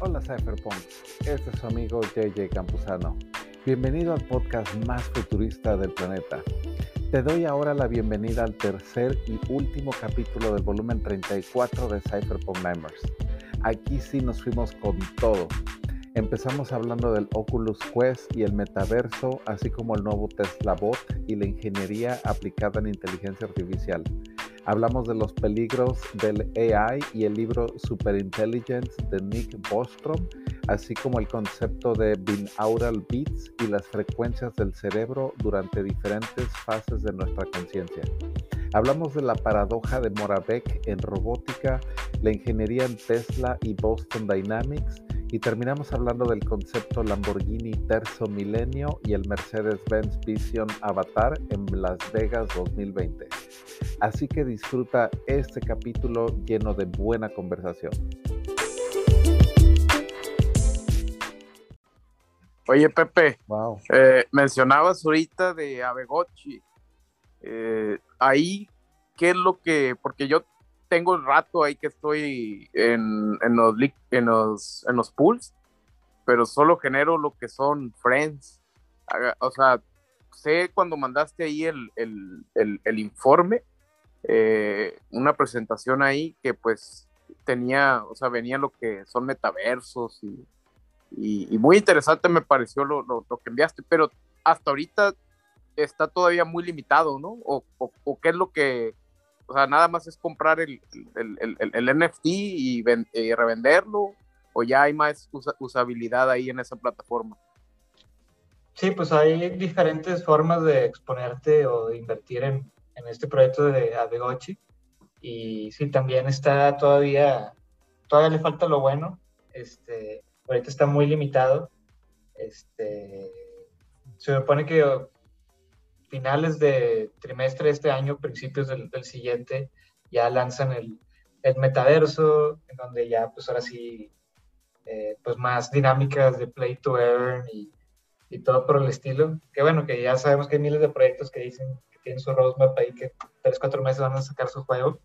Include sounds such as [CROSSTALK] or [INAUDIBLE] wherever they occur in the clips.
Hola Cypherpunks, este es su amigo JJ Campuzano. Bienvenido al podcast más futurista del planeta. Te doy ahora la bienvenida al tercer y último capítulo del volumen 34 de Cypherpunk Nimers. Aquí sí nos fuimos con todo. Empezamos hablando del Oculus Quest y el metaverso, así como el nuevo Tesla Bot y la ingeniería aplicada en inteligencia artificial. Hablamos de los peligros del AI y el libro Superintelligence de Nick Bostrom, así como el concepto de binaural beats y las frecuencias del cerebro durante diferentes fases de nuestra conciencia. Hablamos de la paradoja de Moravec en robótica, la ingeniería en Tesla y Boston Dynamics, y terminamos hablando del concepto Lamborghini Terzo Milenio y el Mercedes-Benz Vision Avatar en Las Vegas 2020. Así que disfruta este capítulo lleno de buena conversación. Oye Pepe, wow. eh, mencionabas ahorita de Abegochi. Eh, ahí, ¿qué es lo que, porque yo tengo el rato ahí que estoy en, en, los, en, los, en los pools, pero solo genero lo que son friends. O sea, sé cuando mandaste ahí el, el, el, el informe, eh, una presentación ahí que pues tenía, o sea, venía lo que son metaversos y, y, y muy interesante me pareció lo, lo, lo, que enviaste, pero hasta ahorita está todavía muy limitado, ¿no? O, o, o qué es lo que, o sea, nada más es comprar el, el, el, el NFT y, y, revenderlo, o ya hay más usa, usabilidad ahí en esa plataforma. Sí, pues hay diferentes formas de exponerte o de invertir en, en este proyecto de Abegochi. Y sí, también está todavía, todavía le falta lo bueno. Este, ahorita está muy limitado. Este, se supone que finales de trimestre de este año, principios del, del siguiente, ya lanzan el, el, metaverso, en donde ya pues ahora sí, eh, pues más dinámicas de play to earn y, y, todo por el estilo. Que bueno, que ya sabemos que hay miles de proyectos que dicen que tienen su roadmap ahí que tres, cuatro meses van a sacar su juego.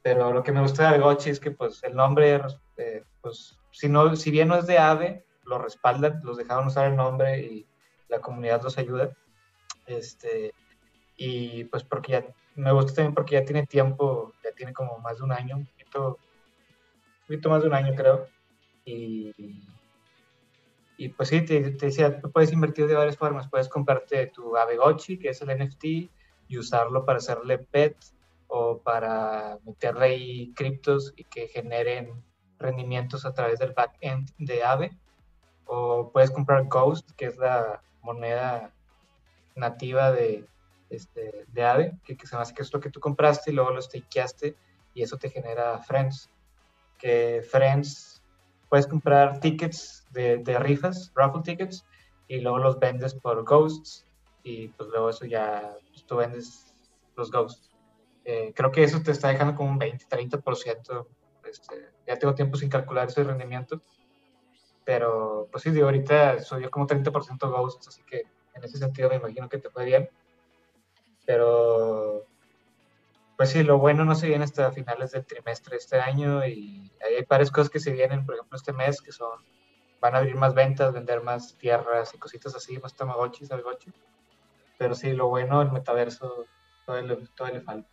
Pero lo que me gusta de Gochi es que pues el nombre, eh, pues si, no, si bien no es de AVE, lo respaldan, los dejaron usar el nombre y la comunidad los ayuda. Este, y pues porque ya me gusta también porque ya tiene tiempo, ya tiene como más de un año, un poquito, un poquito más de un año creo. Y, y pues sí, te, decía, puedes invertir de varias formas. Puedes comprarte tu Abegochi, que es el NFT, y usarlo para hacerle pet o para meterle ahí criptos y que generen rendimientos a través del backend de Aave. O puedes comprar Ghost, que es la moneda nativa de, este, de Aave, que, que se me hace que es lo que tú compraste y luego lo stakeaste y eso te genera Friends. Que Friends, puedes comprar tickets de, de rifas, raffle tickets, y luego los vendes por Ghosts y pues luego eso ya, pues, tú vendes los Ghosts. Eh, creo que eso te está dejando como un 20-30%. Este, ya tengo tiempo sin calcular ese rendimiento. Pero, pues sí, digo, ahorita subió como 30% Ghosts, así que en ese sentido me imagino que te fue bien. Pero, pues sí, lo bueno no se viene hasta finales del trimestre de este año y hay varias cosas que se vienen, por ejemplo, este mes, que son, van a abrir más ventas, vender más tierras y cositas así, más tamagotchis, salgochis. Pero sí, lo bueno, el metaverso, todavía le, falta.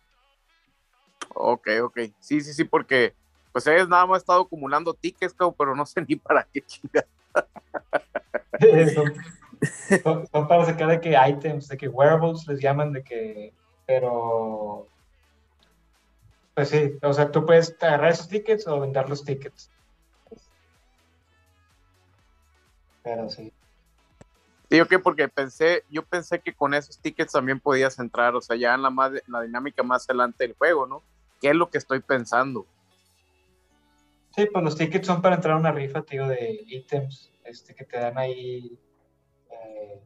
Ok, ok. Sí, sí, sí, porque pues ellos nada más estado acumulando tickets, pero no sé ni para qué chingar. [LAUGHS] [LAUGHS] son, para sacar de que items, de que wearables les llaman, de que, pero, pues sí, o sea, tú puedes agarrar esos tickets o vender los tickets. Pero sí. Digo que porque pensé, yo pensé que con esos tickets también podías entrar, o sea, ya en la, más, la dinámica más adelante del juego, ¿no? ¿Qué es lo que estoy pensando? Sí, pues los tickets son para entrar a una rifa, tío, de ítems este, que te dan ahí, eh,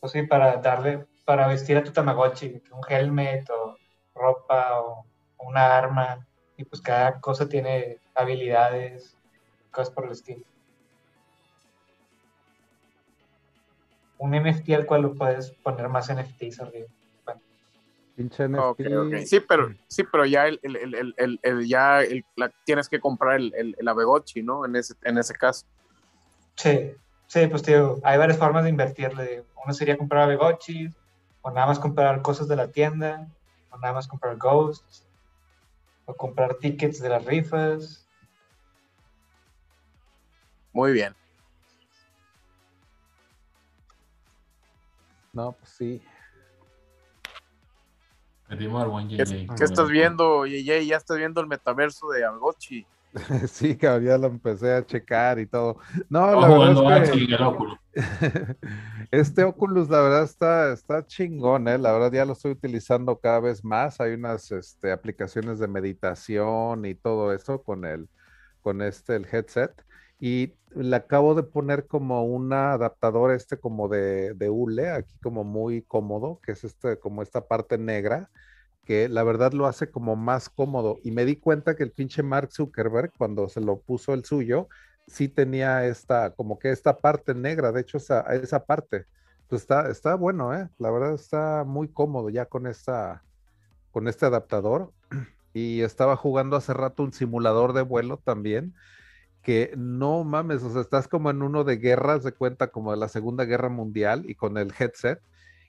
pues sí, para darle, para vestir a tu Tamagotchi, un helmet o ropa o una arma, y pues cada cosa tiene habilidades, cosas por el estilo. Un NFT al cual lo puedes poner más NFTs arriba. Bueno. Pinche NFT. Ok, ok. Sí, pero, sí, pero ya, el, el, el, el- el- ya el- la- tienes que comprar el, el, el Abegochi, ¿no? En ese, en ese caso. Sí, sí, pues tío, hay varias formas de invertirle. Uno sería comprar Abegochi, o nada más comprar cosas de la tienda, o nada más comprar Ghosts, o comprar tickets de las rifas. Muy bien. No, pues sí. Perdimos al buen ¿Qué, qué estás viendo, Yeye? Ya estás viendo el metaverso de Abegochi. [LAUGHS] Sí, que ya lo empecé a checar y todo. No, la verdad es que óculo. [LAUGHS] este Oculus, la verdad, está, está chingón, ¿eh? La verdad, ya lo estoy utilizando cada vez más. Hay unas este, aplicaciones de meditación y todo eso con el, con este, el headset. Y le acabo de poner como un adaptador este como de, de hule, aquí como muy cómodo, que es este, como esta parte negra, que la verdad lo hace como más cómodo. Y me di cuenta que el pinche Mark Zuckerberg, cuando se lo puso el suyo, sí tenía esta, como que esta parte negra, de hecho esa, esa parte. Pues está, está bueno, ¿eh? La verdad está muy cómodo ya con esta, con este adaptador. [CLEARS THROAT] Y estaba jugando hace rato un simulador de vuelo también, que no mames, o sea, estás como en uno de guerras, de cuenta como de la Segunda Guerra Mundial y con el headset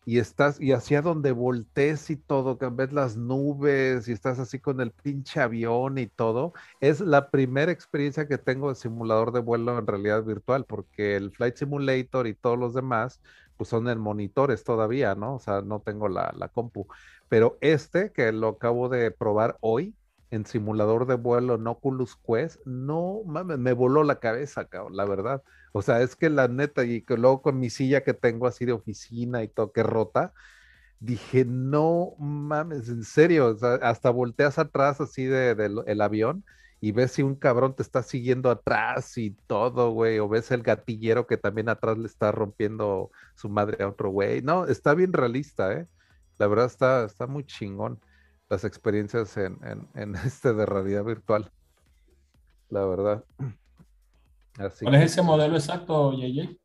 y estás, y hacia donde voltees y todo, que ves las nubes y estás así con el pinche avión y todo, es la primera experiencia que tengo de simulador de vuelo en realidad virtual, porque el Flight Simulator y todos los demás, pues son en monitores todavía, ¿no? O sea, no tengo la, la compu. Pero este, que lo acabo de probar hoy, en simulador de vuelo en Oculus Quest, no mames, me voló la cabeza, la verdad. O sea, es que la neta, y que luego con mi silla que tengo así de oficina y todo que rota, dije, no mames, en serio, hasta volteas atrás así de, del el avión y ves si un cabrón te está siguiendo atrás y todo, güey, o ves el gatillero que también atrás le está rompiendo su madre a otro güey. No, está bien realista, ¿eh? La verdad está, está muy chingón las experiencias en, en, en [LAUGHS] este de realidad virtual. La verdad. Así ¿Cuál es ese modelo exacto, JJ?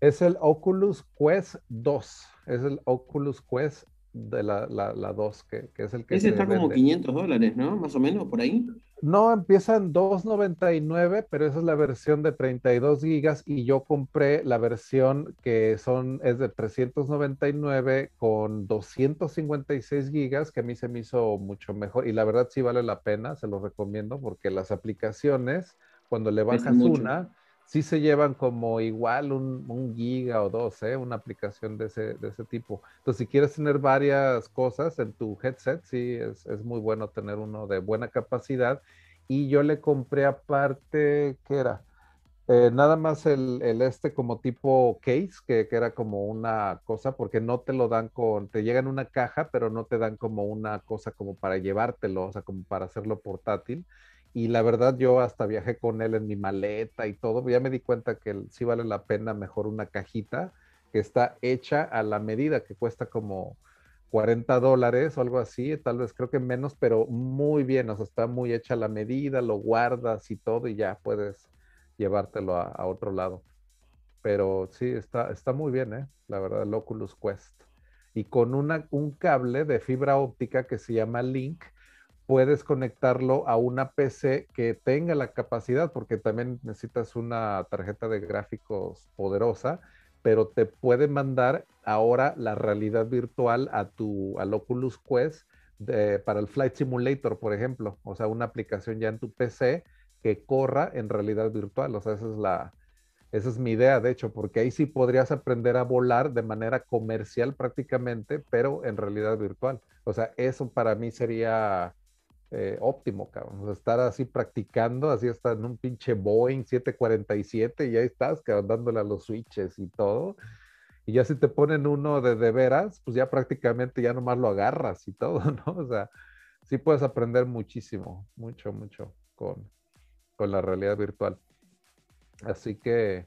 es el Oculus Quest 2. Es el Oculus Quest de la, la, la 2, que, que es el que Ese se está como vende. 500 dólares, ¿no? Más o menos, por ahí. No, empieza en 2.99, pero esa es la versión de 32 gigas y yo compré la versión que son, es de 399 con 256 gigas, que a mí se me hizo mucho mejor y la verdad sí vale la pena, se lo recomiendo porque las aplicaciones, cuando le bajas mucho. una, sí se llevan como igual un, un giga o dos, ¿eh? Una aplicación de ese, de ese tipo. Entonces, si quieres tener varias cosas en tu headset, sí, es, es muy bueno tener uno de buena capacidad. Y yo le compré aparte, ¿qué era? Eh, nada más el, el este como tipo case, que, que era como una cosa, porque no te lo dan con, te llega en una caja, pero no te dan como una cosa como para llevártelo, o sea, como para hacerlo portátil. Y la verdad yo hasta viajé con él en mi maleta y todo, ya me di cuenta que sí vale la pena mejor una cajita que está hecha a la medida, que cuesta como 40 dólares o algo así, tal vez creo que menos, pero muy bien, o sea, está muy hecha a la medida, lo guardas y todo y ya puedes llevártelo a, otro lado. Pero sí, está, está muy bien, ¿eh? La verdad, el Oculus Quest. Y con un cable de fibra óptica que se llama Link, puedes conectarlo a una PC que tenga la capacidad, porque también necesitas una tarjeta de gráficos poderosa, pero te puede mandar ahora la realidad virtual a tu, al Oculus Quest de- para el Flight Simulator, por ejemplo. O sea, una aplicación ya en tu PC que corra en realidad virtual. O sea, esa es la, esa es mi idea, de hecho, porque ahí sí podrías aprender a volar de manera comercial prácticamente, pero en realidad virtual. O sea, eso para mí sería eh, óptimo, cabrón. O sea, estar así practicando, así hasta en un pinche Boeing 747 y ahí estás, cabrón, dándole a los switches y todo. Y ya si te ponen uno de de veras, pues ya prácticamente ya nomás lo agarras y todo, [LAUGHS] ¿no? O sea, sí puedes aprender muchísimo, mucho, mucho con, con la realidad virtual. Así que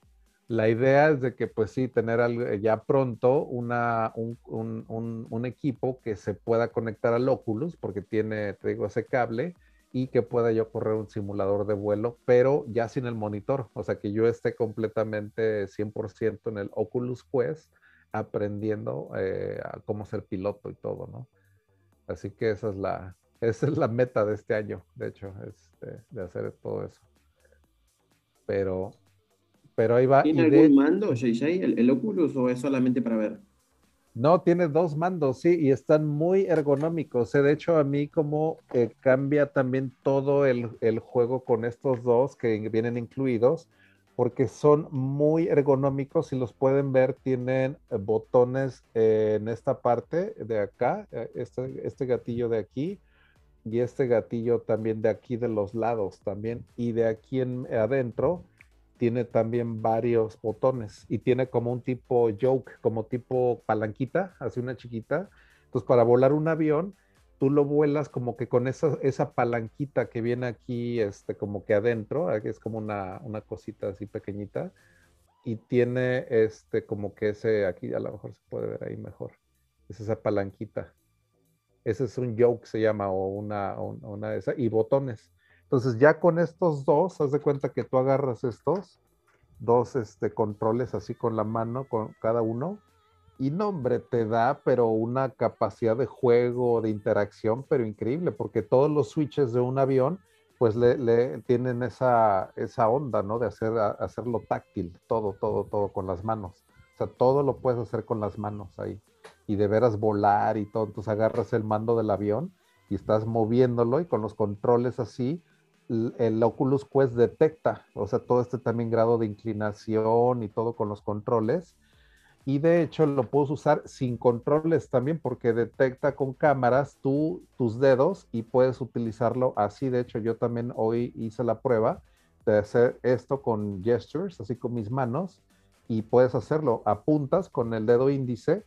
la idea es de que, pues sí, tener eh, ya pronto un, equipo que se pueda conectar al Oculus, porque tiene, te digo, ese cable, y que pueda yo correr un simulador de vuelo, pero ya sin el monitor. O sea, que yo esté completamente 100% en el Oculus Quest aprendiendo eh, cómo ser piloto y todo, ¿no? Así que esa es la, [LAUGHS] esa es la meta de este año, de hecho, es de, de hacer todo eso. Pero, pero ahí va. ¿Tiene y de- algún mando, JJ, el, el Oculus, o es solamente para ver? No, tiene dos mandos, sí, y están muy ergonómicos. De hecho, a mí como eh, cambia también todo el, el juego con estos dos que vienen incluidos, porque son muy ergonómicos. Si los pueden ver, tienen eh, botones eh, en esta parte de acá, este, este gatillo de aquí, y este gatillo también de aquí de los lados también, y de aquí en adentro tiene también varios botones y tiene como un tipo yoke, como tipo palanquita, así una chiquita. Entonces, para volar un avión, tú lo vuelas como que con esa, esa palanquita que viene aquí, este, como que adentro, aquí es como una, una cosita así pequeñita, y tiene este, como que ese, aquí a lo mejor se puede ver ahí mejor, es esa palanquita. Ese es un yoke, se llama, o una, una de esas, y botones. Entonces ya con estos dos, haz de cuenta que tú agarras estos dos este, controles así con la mano, con cada uno, y no, hombre, te da, pero una capacidad de juego, de interacción, pero increíble, porque todos los switches de un avión, pues le, le tienen esa, esa onda, ¿no? De hacer, hacerlo táctil, todo, todo, todo con las manos. O sea, todo lo puedes hacer con las manos ahí. Y de veras volar y todo. Entonces agarras el mando del avión y estás moviéndolo y con los controles así, el Oculus Quest detecta, o sea, todo este también grado de inclinación y todo con los controles. Y de hecho lo puedes usar sin controles también porque detecta con cámaras tú, tus dedos y puedes utilizarlo así. De hecho, yo también hoy hice la prueba de hacer esto con gestures, así con mis manos, y puedes hacerlo. Apuntas con el dedo índice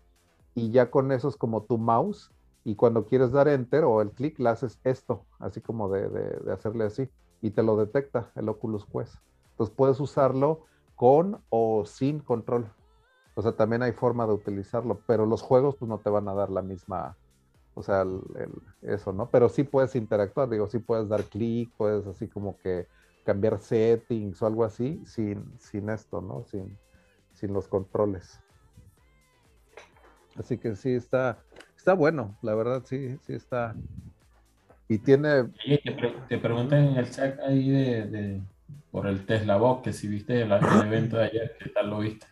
y ya con eso es como tu mouse. Y cuando quieres dar enter o el clic, le haces esto, así como de, de- hacerle así, y te lo detecta el Oculus Quest. Entonces puedes usarlo con o sin control. O sea, también hay forma de utilizarlo, pero los juegos pues no te van a dar la misma, o sea, eso, ¿no? Pero sí puedes interactuar, digo, sí puedes dar clic, puedes así como que cambiar settings o algo así sin, sin esto, ¿no? Sin, sin los controles. Así que sí está, está bueno, la verdad sí, sí está. Y tiene, Oye, te, pre- te preguntan en el chat ahí de, de- por el Tesla Box, que si viste el, el evento de ayer, ¿qué tal lo viste?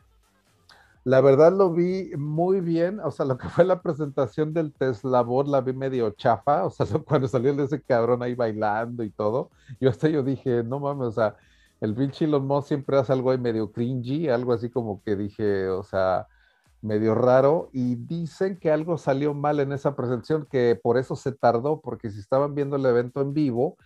La verdad lo vi muy bien, o sea, lo que fue la presentación del Tesla Bot la vi medio chafa, o sea, [LAUGHS] cuando salió ese cabrón ahí bailando y todo, yo hasta yo dije, no mames, o sea, el pinche Elon Musk siempre hace algo ahí medio cringy, algo así como que dije, o sea, medio raro, y dicen que algo salió mal en esa presentación, que por eso se tardó, porque si estaban viendo el evento en vivo,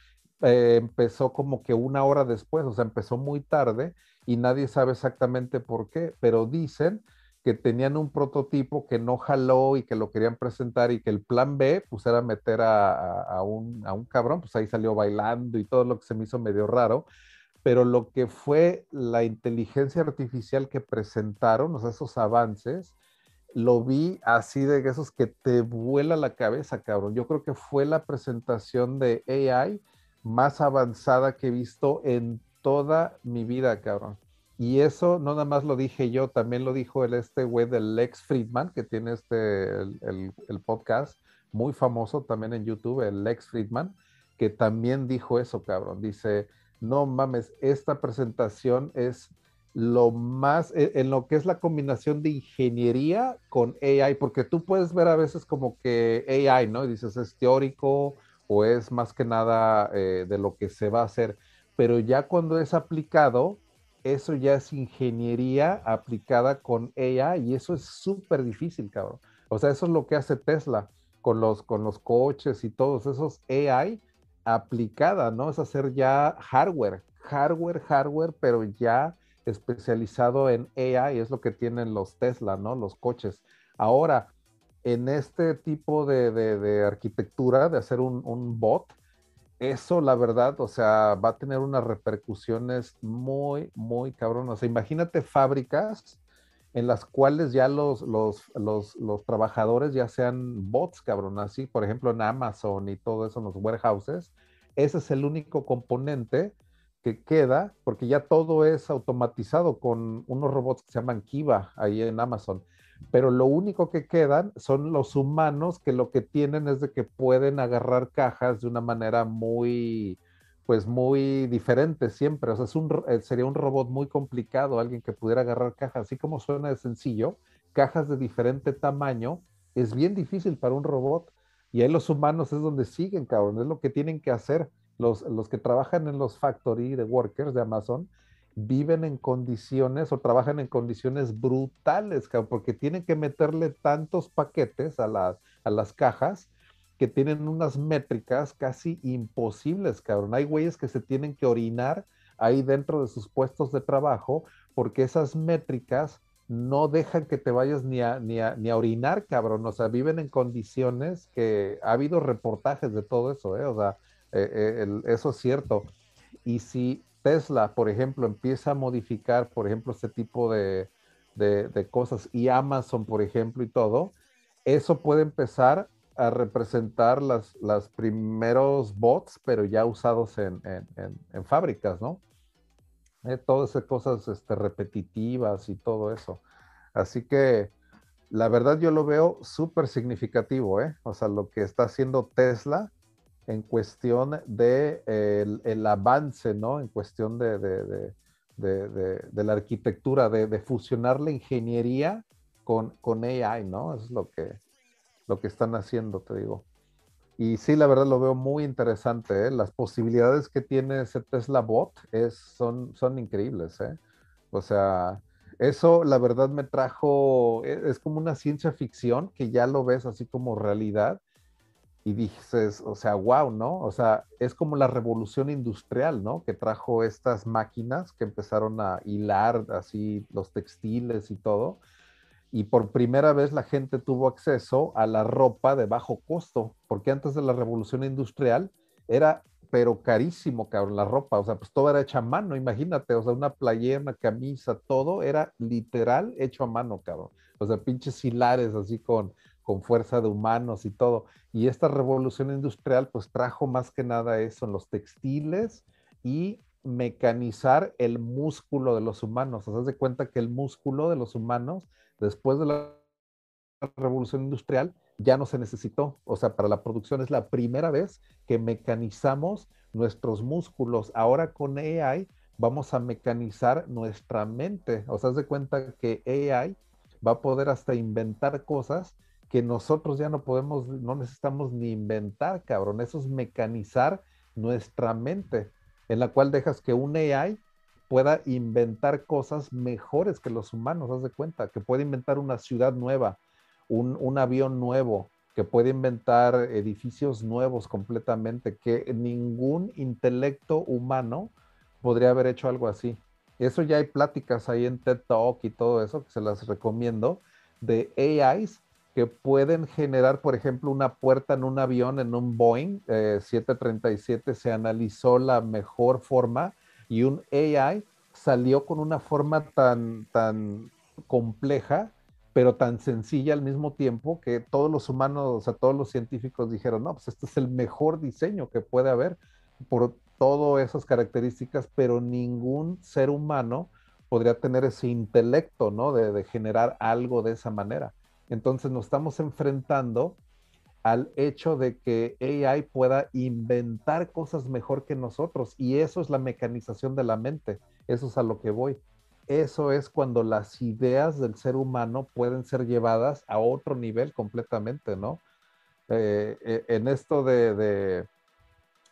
eh, empezó como que una hora después, o sea, empezó muy tarde y nadie sabe exactamente por qué, pero dicen que tenían un prototipo que no jaló y que lo querían presentar y que el plan B pues era meter a, a- un, a un cabrón, pues ahí salió bailando y todo lo que se me hizo medio raro, pero lo que fue la inteligencia artificial que presentaron, o sea, esos avances, lo vi así de esos que te vuela la cabeza, cabrón. Yo creo que fue la presentación de AI más avanzada que he visto en toda mi vida, cabrón. Y eso no nada más lo dije yo, también lo dijo el este güey del Lex Friedman, que tiene este, el, el- podcast muy famoso también en YouTube, el Lex Friedman, que también dijo eso, cabrón. Dice, no mames, esta presentación es lo más, e- en lo que es la combinación de ingeniería con AI, porque tú puedes ver a veces como que AI, ¿no? Y dices, es teórico o es más que nada eh, de lo que se va a hacer, pero ya cuando es aplicado, eso ya es ingeniería aplicada con AI y eso es súper difícil, cabrón. O sea, eso es lo que hace Tesla con los, con los coches y todos esos AI aplicada, ¿no? Es hacer ya hardware, hardware, hardware, pero ya especializado en AI, es lo que tienen los Tesla, ¿no? Los coches. Ahora, en este tipo de, de- arquitectura, de hacer un, bot, eso la verdad, o sea, va a tener unas repercusiones muy, muy cabronas. Imagínate fábricas en las cuales ya los, los, los, los trabajadores ya sean bots, cabrón, así, por ejemplo, en Amazon y todo eso, en los warehouses, ese es el único componente que queda, porque ya todo es automatizado con unos robots que se llaman Kiva ahí en Amazon. pero lo único que quedan son los humanos que lo que tienen es de que pueden agarrar cajas de una manera muy, pues muy diferente siempre. O sea, eh, sería un robot muy complicado, alguien que pudiera agarrar cajas, así como suena de sencillo, cajas de diferente tamaño, es bien difícil para un robot. Y ahí los humanos es donde siguen, cabrón, es lo que tienen que hacer. Los, los que trabajan en los factory de workers de Amazon viven en condiciones o trabajan en condiciones brutales, cabrón, porque tienen que meterle tantos paquetes a las, a las cajas que tienen unas métricas casi imposibles, cabrón. Hay güeyes que se tienen que orinar ahí dentro de sus puestos de trabajo porque esas métricas no dejan que te vayas ni a, ni a, ni a orinar, cabrón. O sea, viven en condiciones que ha habido reportajes de todo eso, ¿eh? O sea, eh, eh, eso es cierto. Y si Tesla, por ejemplo, empieza a modificar, por ejemplo, este tipo de, de, de cosas y Amazon, por ejemplo, y todo, eso puede empezar a representar las, las primeros bots, pero ya usados en, en, en, en fábricas, ¿no? Eh, todas esas cosas este, repetitivas y todo eso. Así que la verdad yo lo veo súper significativo, ¿eh? O sea, lo que está haciendo Tesla en cuestión de el, el avance, ¿no? En cuestión de, de, de, de la arquitectura, de, fusionar la ingeniería con, con AI, ¿no? Eso es lo que, lo que están haciendo, te digo. Y sí, la verdad lo veo muy interesante. ¿eh? Las posibilidades que tiene ese Tesla Bot es, son, son increíbles. ¿eh? O sea, eso la verdad me trajo, e, es como una ciencia ficción que ya lo ves así como realidad y dices, o sea, wow, ¿no? O sea, es como la revolución industrial, ¿no? Que trajo estas máquinas que empezaron a hilar así los textiles y todo y por primera vez la gente tuvo acceso a la ropa de bajo costo, porque antes de la revolución industrial era, pero carísimo, cabrón, la ropa, o sea, pues todo era hecho a mano, imagínate, o sea, una playera, una camisa, todo era literal hecho a mano, cabrón, o sea, pinches hilares así con, con fuerza de humanos y todo. Y esta revolución industrial pues trajo más que nada eso en los textiles y mecanizar el músculo de los humanos. O sea, de cuenta que el músculo de los humanos después de la revolución industrial ya no se necesitó. O sea, para la producción es la primera vez que mecanizamos nuestros músculos. Ahora con AI vamos a mecanizar nuestra mente. O sea, haz de cuenta que AI va a poder hasta inventar cosas que nosotros ya no podemos, no necesitamos ni inventar, cabrón. Eso es mecanizar nuestra mente, en la cual dejas que un AI pueda inventar cosas mejores que los humanos, haz de cuenta, que puede inventar una ciudad nueva, un, un avión nuevo, que puede inventar edificios nuevos completamente, que ningún intelecto humano podría haber hecho algo así. Eso ya hay pláticas ahí en TED Talk y todo eso, que se las recomiendo, de AIs que pueden generar, por ejemplo, una puerta en un avión, en un Boeing 737, eh, se analizó la mejor forma y un AI salió con una forma tan, tan compleja, pero tan sencilla al mismo tiempo que todos los humanos, o sea, todos los científicos dijeron, no, pues este es el mejor diseño que puede haber por todas esas características, pero ningún ser humano podría tener ese intelecto, ¿no? De, de generar algo de esa manera. Entonces nos estamos enfrentando al hecho de que AI pueda inventar cosas mejor que nosotros. Y eso es la mecanización de la mente. Eso es a lo que voy. Eso es cuando las ideas del ser humano pueden ser llevadas a otro nivel completamente, ¿no? Eh, eh, en esto de,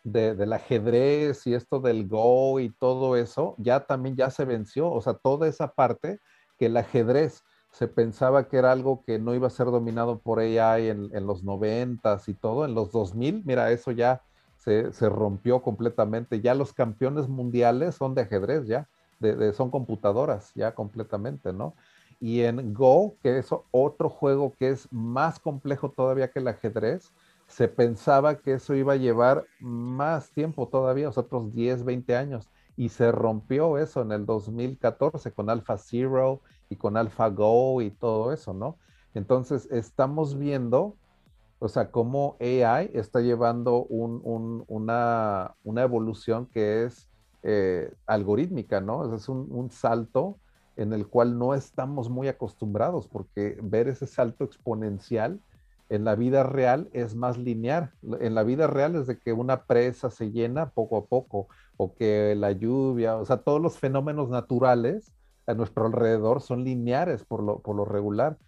de, del ajedrez y esto del Go y todo eso, ya también ya se venció. O sea, toda esa parte que el ajedrez se pensaba que era algo que no iba a ser dominado por AI en, los noventas y todo, en los 2000, mira, eso ya se, rompió completamente, ya los campeones mundiales son de ajedrez, ya, de, son computadoras, ya completamente, ¿no? Y en Go, que es otro juego que es más complejo todavía que el ajedrez, se pensaba que eso iba a llevar más tiempo todavía, otros 10, 20 años, y se rompió eso en el 2014 con Alpha Zero y con AlphaGo y todo eso, ¿no? Entonces, estamos viendo, o sea, cómo AI está llevando un, un, una, una, evolución que es eh, algorítmica, ¿no? Es un, un, salto en el cual no estamos muy acostumbrados, porque ver ese salto exponencial en la vida real es más lineal. En la vida real es de que una presa se llena poco a poco, o que la lluvia, o sea, todos los fenómenos naturales a nuestro alrededor son lineares por lo, por lo regular.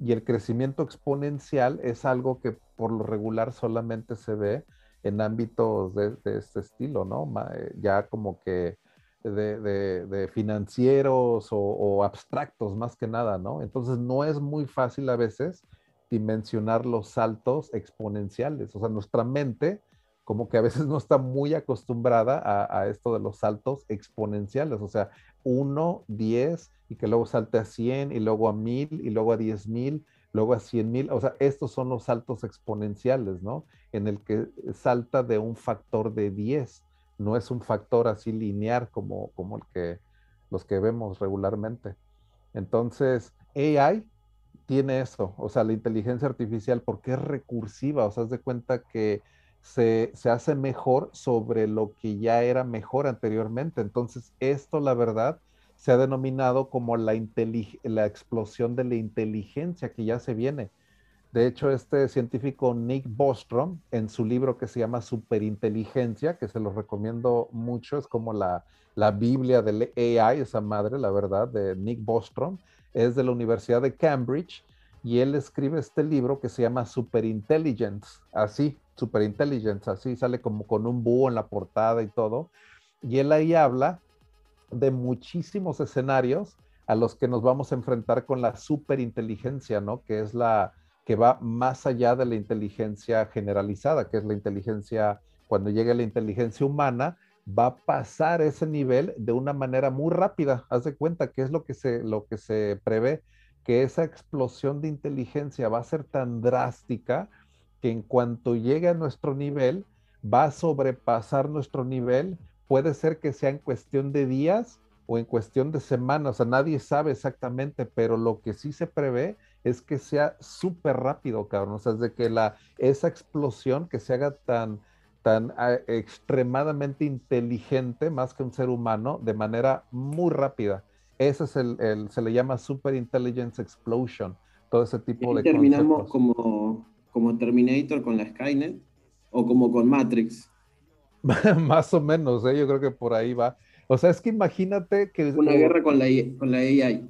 Y el crecimiento exponencial es algo que por lo regular solamente se ve en ámbitos de, este estilo, ¿no? Eh, ya como que de, financieros o, abstractos más que nada, ¿no? Entonces no es muy fácil a veces dimensionar los saltos exponenciales. O sea, nuestra mente como que a veces no está muy acostumbrada a, esto de los saltos exponenciales, o sea, 1, 10 y que luego salte a 100 y luego a 1000 y luego a 10,000, luego a 100,000, o sea, estos son los saltos exponenciales, ¿no? En el que salta de un factor de 10, no es un factor así lineal como, como el que los que vemos regularmente. Entonces, AI tiene eso, o sea, la inteligencia artificial, porque es recursiva, o sea, haz de cuenta que se, hace mejor sobre lo que ya era mejor anteriormente. Entonces, esto, la verdad, se ha denominado como la, la explosión de la inteligencia que ya se viene. De hecho, este científico Nick Bostrom, en su libro que se llama Superinteligencia, que se lo recomiendo mucho, es como la, la Biblia del AI, esa madre, la verdad, de Nick Bostrom, es de la Universidad de Cambridge, y él escribe este libro que se llama Superintelligence, así, Superintelligence, así sale como con un búho en la portada y todo. Y él ahí habla de muchísimos escenarios a los que nos vamos a enfrentar con la superinteligencia, ¿no? Que es la que va más allá de la inteligencia generalizada, que es la inteligencia, cuando llegue la inteligencia humana, va a pasar ese nivel de una manera muy rápida. Haz de cuenta que es lo que se, lo que se prevé, que esa explosión de inteligencia va a ser tan drástica que en cuanto llegue a nuestro nivel, va a sobrepasar nuestro nivel. Puede ser que sea en cuestión de días o en cuestión de semanas, o sea, nadie sabe exactamente, pero lo que sí se prevé es que sea súper rápido, cabrón. O sea, es de que la, esa explosión que se haga tan, tan extremadamente inteligente, más que un ser humano, de manera muy rápida. Ese es el, se le llama Super Intelligence Explosion, todo ese tipo de terminamos como como Terminator con la Skynet o como con Matrix. [LAUGHS] Más o menos, ¿eh? yo creo que por ahí va. O sea, es que imagínate que... Una guerra con la, con la AI.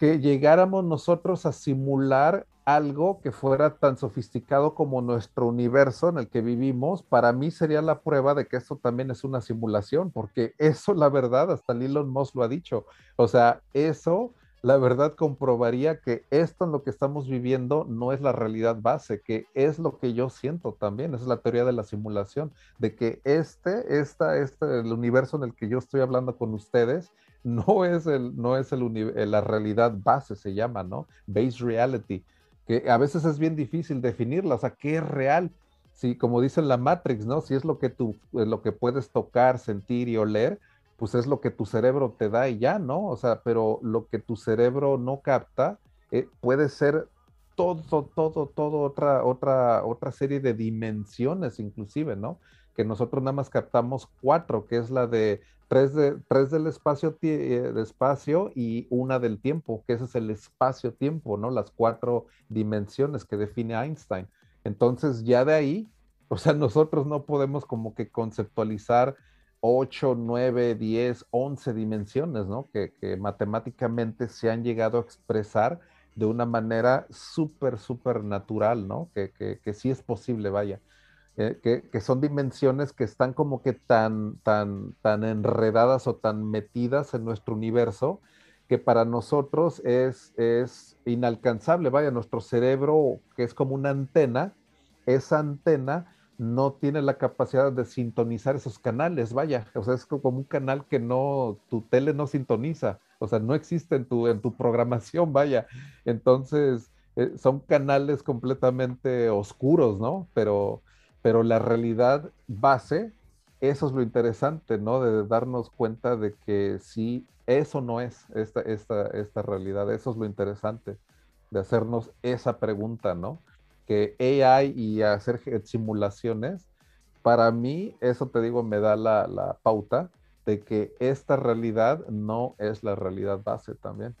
Que llegáramos nosotros a simular algo que fuera tan sofisticado como nuestro universo en el que vivimos, para mí sería la prueba de que esto también es una simulación, porque eso, la verdad, hasta Elon Musk lo ha dicho. O sea, eso la verdad comprobaría que esto en lo que estamos viviendo no es la realidad base, que es lo que yo siento también, es la teoría de la simulación, de que este, esta, este, el universo en el que yo estoy hablando con ustedes, [LAUGHS] no es, el, no es el, eh, la realidad base, se llama, ¿no? Base reality, que a veces es bien difícil definirla, o sea, ¿qué es real? Si, como dice la Matrix, ¿no? Si es lo que tú, lo que puedes tocar, sentir y oler, pues es lo que tu cerebro te da y ya, ¿no? O sea, pero lo que tu cerebro no capta eh, puede ser todo, todo, todo otra, otra, otra serie de dimensiones inclusive, ¿no? Que nosotros nada más captamos cuatro, que es la de tres, de, tres del espacio, eh, de espacio y una del tiempo, que ese es el espacio-tiempo, ¿no? Las cuatro dimensiones que define Einstein. Entonces ya de ahí, o sea, [LAUGHS] nosotros no podemos como que conceptualizar 8, 9, 10, 11 dimensiones, ¿no? Que, matemáticamente se han llegado a expresar de una manera súper, súper natural, ¿no? Que, que, sí es posible, vaya. Eh, que, son dimensiones que están como que tan, tan, tan enredadas o tan metidas en nuestro universo que para nosotros es, es inalcanzable, vaya, nuestro cerebro, que es como una antena, esa antena no tiene la capacidad de sintonizar esos canales, vaya, o sea, es como un canal que no, tu tele no sintoniza, o sea, no existe en tu, en tu programación, vaya. Entonces, eh, son canales completamente oscuros, ¿no? Pero, pero la realidad base, eso es lo interesante, ¿no? De darnos cuenta de que sí, eso no es esta, esta, esta realidad, eso es lo interesante, de hacernos esa pregunta, ¿no? Que AI y hacer simulaciones, para mí, eso te digo, me da la, pauta de que esta realidad no es la realidad base también.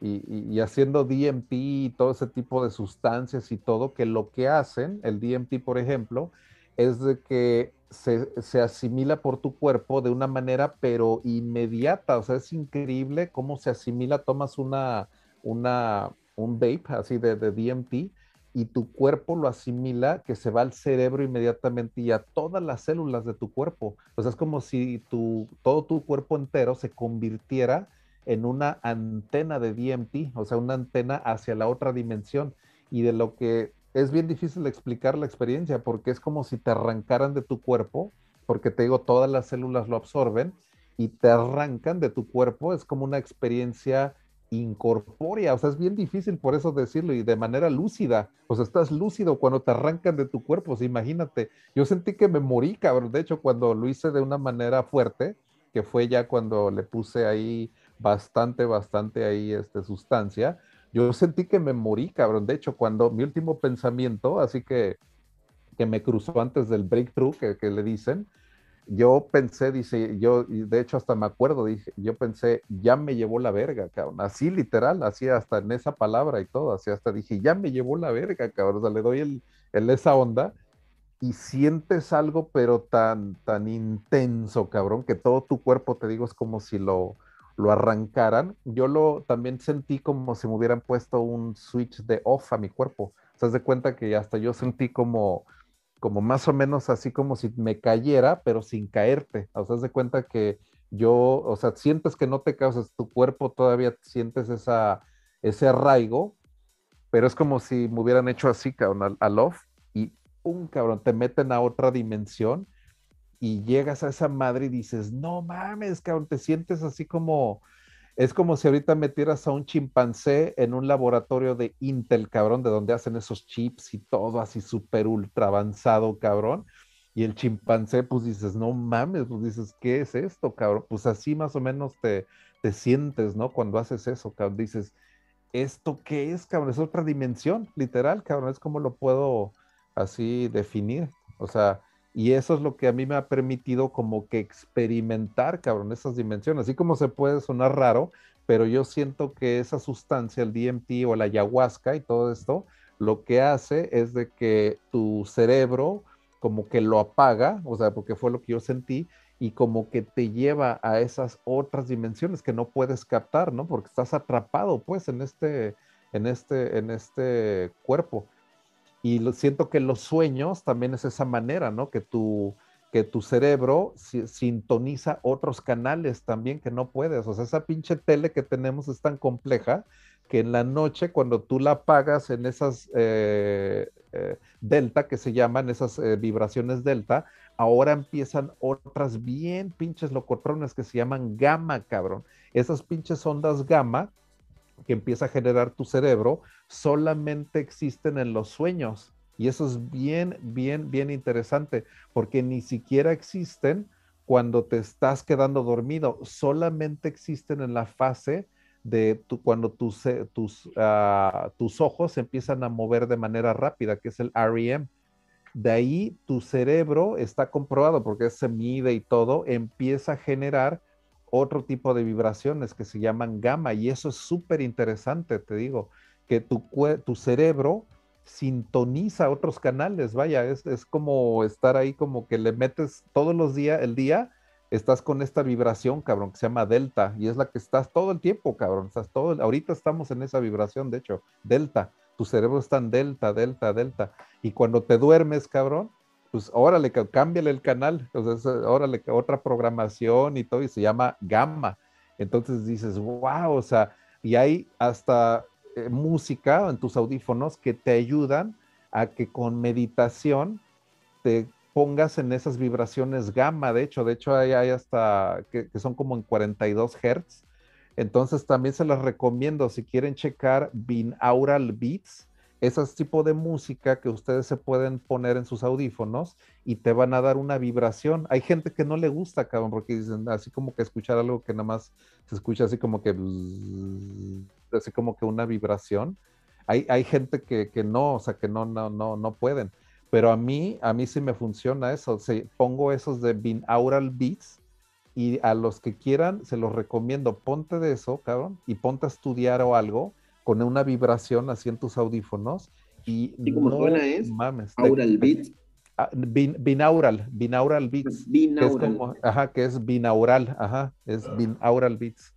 Y, y- y haciendo DMT y todo ese tipo de sustancias y todo, que lo que hacen, el DMT, por ejemplo, es de que se, se asimila por tu cuerpo de una manera, pero inmediata. O sea, es increíble cómo se asimila. Tomas una, una, un vape así de, de DMT y tu cuerpo lo asimila, que se va al cerebro inmediatamente y a todas las células de tu cuerpo. O sea, es como si tu, todo tu cuerpo entero se convirtiera en una antena de DMT, o sea, una antena hacia la otra dimensión. Y de lo que es bien difícil explicar la experiencia, porque es como si te arrancaran de tu cuerpo, porque te digo, todas las células lo absorben y te arrancan de tu cuerpo, es como una experiencia incorpórea, o sea, es bien difícil por eso decirlo y de manera lúcida, o sea, estás lúcido cuando te arrancan de tu cuerpo, o sea, imagínate, yo sentí que me morí, cabrón, de hecho, cuando lo hice de una manera fuerte, que fue ya cuando le puse ahí bastante, bastante ahí, este, sustancia, yo sentí que me morí, cabrón, de hecho, cuando mi último pensamiento, así que, que me cruzó antes del breakthrough, que, que le dicen, yo pensé, dice, yo, de hecho hasta me acuerdo, dije, yo pensé, ya me llevó la verga, cabrón, así literal, así hasta en esa palabra y todo, así hasta dije, ya me llevó la verga, cabrón, o sea, le doy el, el esa onda y sientes algo, pero tan, tan intenso, cabrón, que todo tu cuerpo, te digo, es como si lo, lo arrancaran. Yo lo también sentí como si me hubieran puesto un switch de off a mi cuerpo. ¿Se das de cuenta que hasta yo sentí como como más o menos así como si me cayera, pero sin caerte. O sea, haz de cuenta que yo, o sea, sientes que no te causas, tu cuerpo todavía sientes esa, ese arraigo, pero es como si me hubieran hecho así, cabrón, al, al y un cabrón, te meten a otra dimensión y llegas a esa madre y dices, no mames, cabrón, te sientes así como, es como si ahorita metieras a un chimpancé en un laboratorio de Intel, cabrón, de donde hacen esos chips y todo así súper ultra avanzado, cabrón. Y el chimpancé, pues dices, no mames, pues dices, ¿qué es esto, cabrón? Pues así más o menos te, te sientes, ¿no? Cuando haces eso, cabrón, dices, ¿esto qué es, cabrón? Es otra dimensión, literal, cabrón, es como lo puedo así definir. O sea, y eso es lo que a mí me ha permitido como que experimentar, cabrón, esas dimensiones. Así como se puede sonar raro, pero yo siento que esa sustancia, el DMT o la ayahuasca y todo esto, lo que hace es de que tu cerebro como que lo apaga, o sea, porque fue lo que yo sentí, y como que te lleva a esas otras dimensiones que no puedes captar, ¿no? Porque estás atrapado, pues, en este, en este, en este cuerpo. Y lo, siento que los sueños también es esa manera, ¿no? Que tu, que tu cerebro si, sintoniza otros canales también que no puedes. O sea, esa pinche tele que tenemos es tan compleja que en la noche, cuando tú la apagas en esas eh, eh, delta que se llaman, esas eh, vibraciones delta, ahora empiezan otras bien pinches locotrones que se llaman gamma, cabrón. Esas pinches ondas gamma que empieza a generar tu cerebro solamente existen en los sueños. Y eso es bien, bien, bien interesante, porque ni siquiera existen cuando te estás quedando dormido, solamente existen en la fase de tu, cuando tus, tus, uh, tus ojos se empiezan a mover de manera rápida, que es el REM. De ahí tu cerebro está comprobado, porque se mide y todo, empieza a generar otro tipo de vibraciones que se llaman gamma y eso es súper interesante, te digo, que tu, tu, cerebro sintoniza otros canales, vaya, es, es, como estar ahí como que le metes todos los días, el día, estás con esta vibración, cabrón, que se llama delta y es la que estás todo el tiempo, cabrón, estás todo, ahorita estamos en esa vibración, de hecho, delta, tu cerebro está en delta, delta, delta, y cuando te duermes, cabrón, pues órale, cámbiale el canal, órale, otra programación y todo, y se llama gamma. Entonces dices, wow, o sea, y hay hasta eh, música en tus audífonos que te ayudan a que con meditación te pongas en esas vibraciones gamma, de hecho, de hecho hay, hay hasta que, que, son como en 42 Hz. Entonces también se las recomiendo si quieren checar binaural beats, esos tipo de música que ustedes se pueden poner en sus audífonos y te van a dar una vibración. Hay gente que no le gusta, cabrón, porque dicen así como que escuchar algo que nada más se escucha así como que, así como que una vibración. Hay, hay gente que, que, no, o sea, que no, no, no, no pueden. Pero a mí, a mí sí me funciona eso. O pongo esos de binaural beats y a los que quieran, se los recomiendo, ponte de eso, cabrón, y ponte a estudiar o algo con una vibración así en tus audífonos y, ¿Y cómo suena es? mames. te- Aural Beats. Ah, bin- binaural, binaural beats. que es Binaural. como, ajá, que es binaural, ajá, es binaural beats.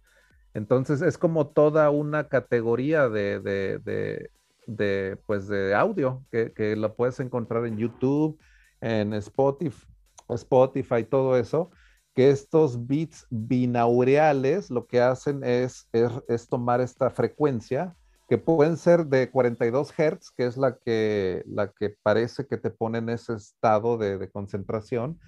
Entonces es como toda una categoría de, de, de, de, pues de audio que, que la puedes encontrar en YouTube, en Spotify, Spotify, todo eso, que estos beats binaureales lo que hacen es, es, es tomar esta frecuencia que pueden ser de 42 Hz, que es la que, la que parece que te pone en ese estado de, concentración,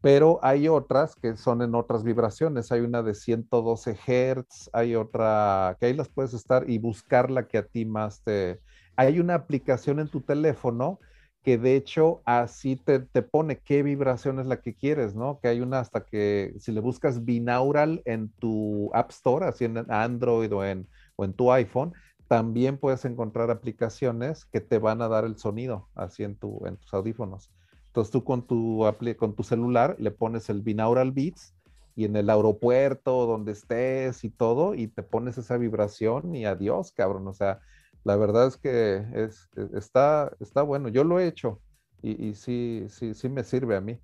pero hay otras que son en otras vibraciones. Hay una de 112 Hz, hay otra que ahí las puedes estar y buscar la que a ti más te... Hay una aplicación en tu teléfono que de hecho así te, te pone qué vibración es la que quieres, ¿no? Que hay una hasta que si le buscas binaural en tu App Store, así en Android o en, o en tu iPhone, también puedes encontrar aplicaciones que te van a dar el sonido así en, en tus audífonos. Entonces tú con tu, con tu celular le pones el binaural beats y en el aeropuerto, donde estés y todo, y te pones esa vibración y adiós, cabrón. O sea, la verdad es que es, es- está, está bueno. Yo lo he hecho y, y sí, sí, sí me sirve a mí.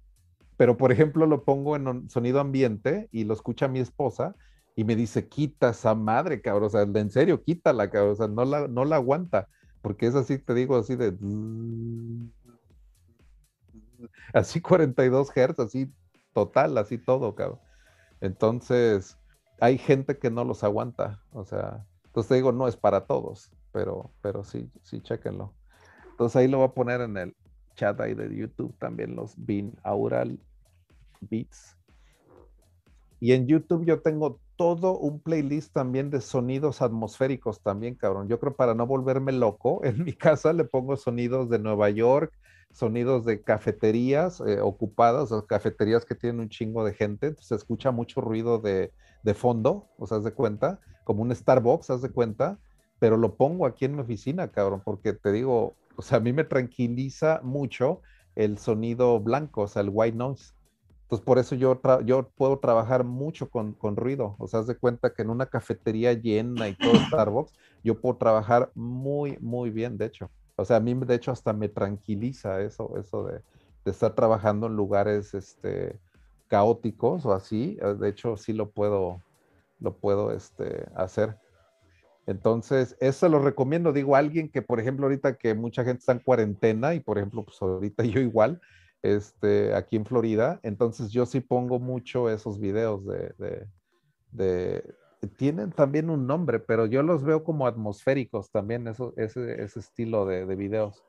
Pero, por ejemplo, lo pongo en un sonido ambiente y lo escucha mi esposa y me dice, quita esa madre, cabrón. O sea, en serio, quítala, cabrón. O sea, no la, no la aguanta. Porque es así, te digo, así de... [LAUGHS] Así 42 Hz, así total, así todo, cabrón. Entonces, hay gente que no los aguanta. O sea, entonces te digo, no es para todos, pero, pero sí, sí, chéquenlo. Entonces ahí lo voy a poner en el chat ahí de YouTube también, los binaural beats. Y en YouTube yo tengo todo un playlist también de sonidos atmosféricos también, cabrón. Yo creo para no volverme loco, [LAUGHS] en mi casa le pongo sonidos de Nueva York, sonidos de cafeterías eh, ocupadas, o cafeterías que tienen un chingo de gente, se escucha mucho ruido de, de fondo, o sea, de cuenta, como un Starbucks, haz de cuenta, pero lo pongo aquí en mi oficina, cabrón, porque te digo, o sea, a mí me tranquiliza mucho el sonido blanco, o sea, el white noise. Entonces, por eso yo, yo puedo trabajar mucho con, con ruido. O sea, haz de cuenta que en una cafetería llena y todo [LAUGHS] Starbucks, yo puedo trabajar muy, muy bien, de hecho. O sea, a mí, de hecho, hasta me tranquiliza eso, eso de, de estar trabajando en lugares este, caóticos o así. Eh, De hecho, sí lo puedo, lo puedo este, hacer. Entonces, eso lo recomiendo. Digo, a alguien que, por ejemplo, ahorita que mucha gente está en cuarentena y, por ejemplo, pues ahorita [LAUGHS] yo igual, este, aquí en Florida, entonces yo sí pongo mucho esos videos de, de, de- tienen también un nombre, pero yo los veo como atmosféricos también, eso, ese, ese estilo de, de videos.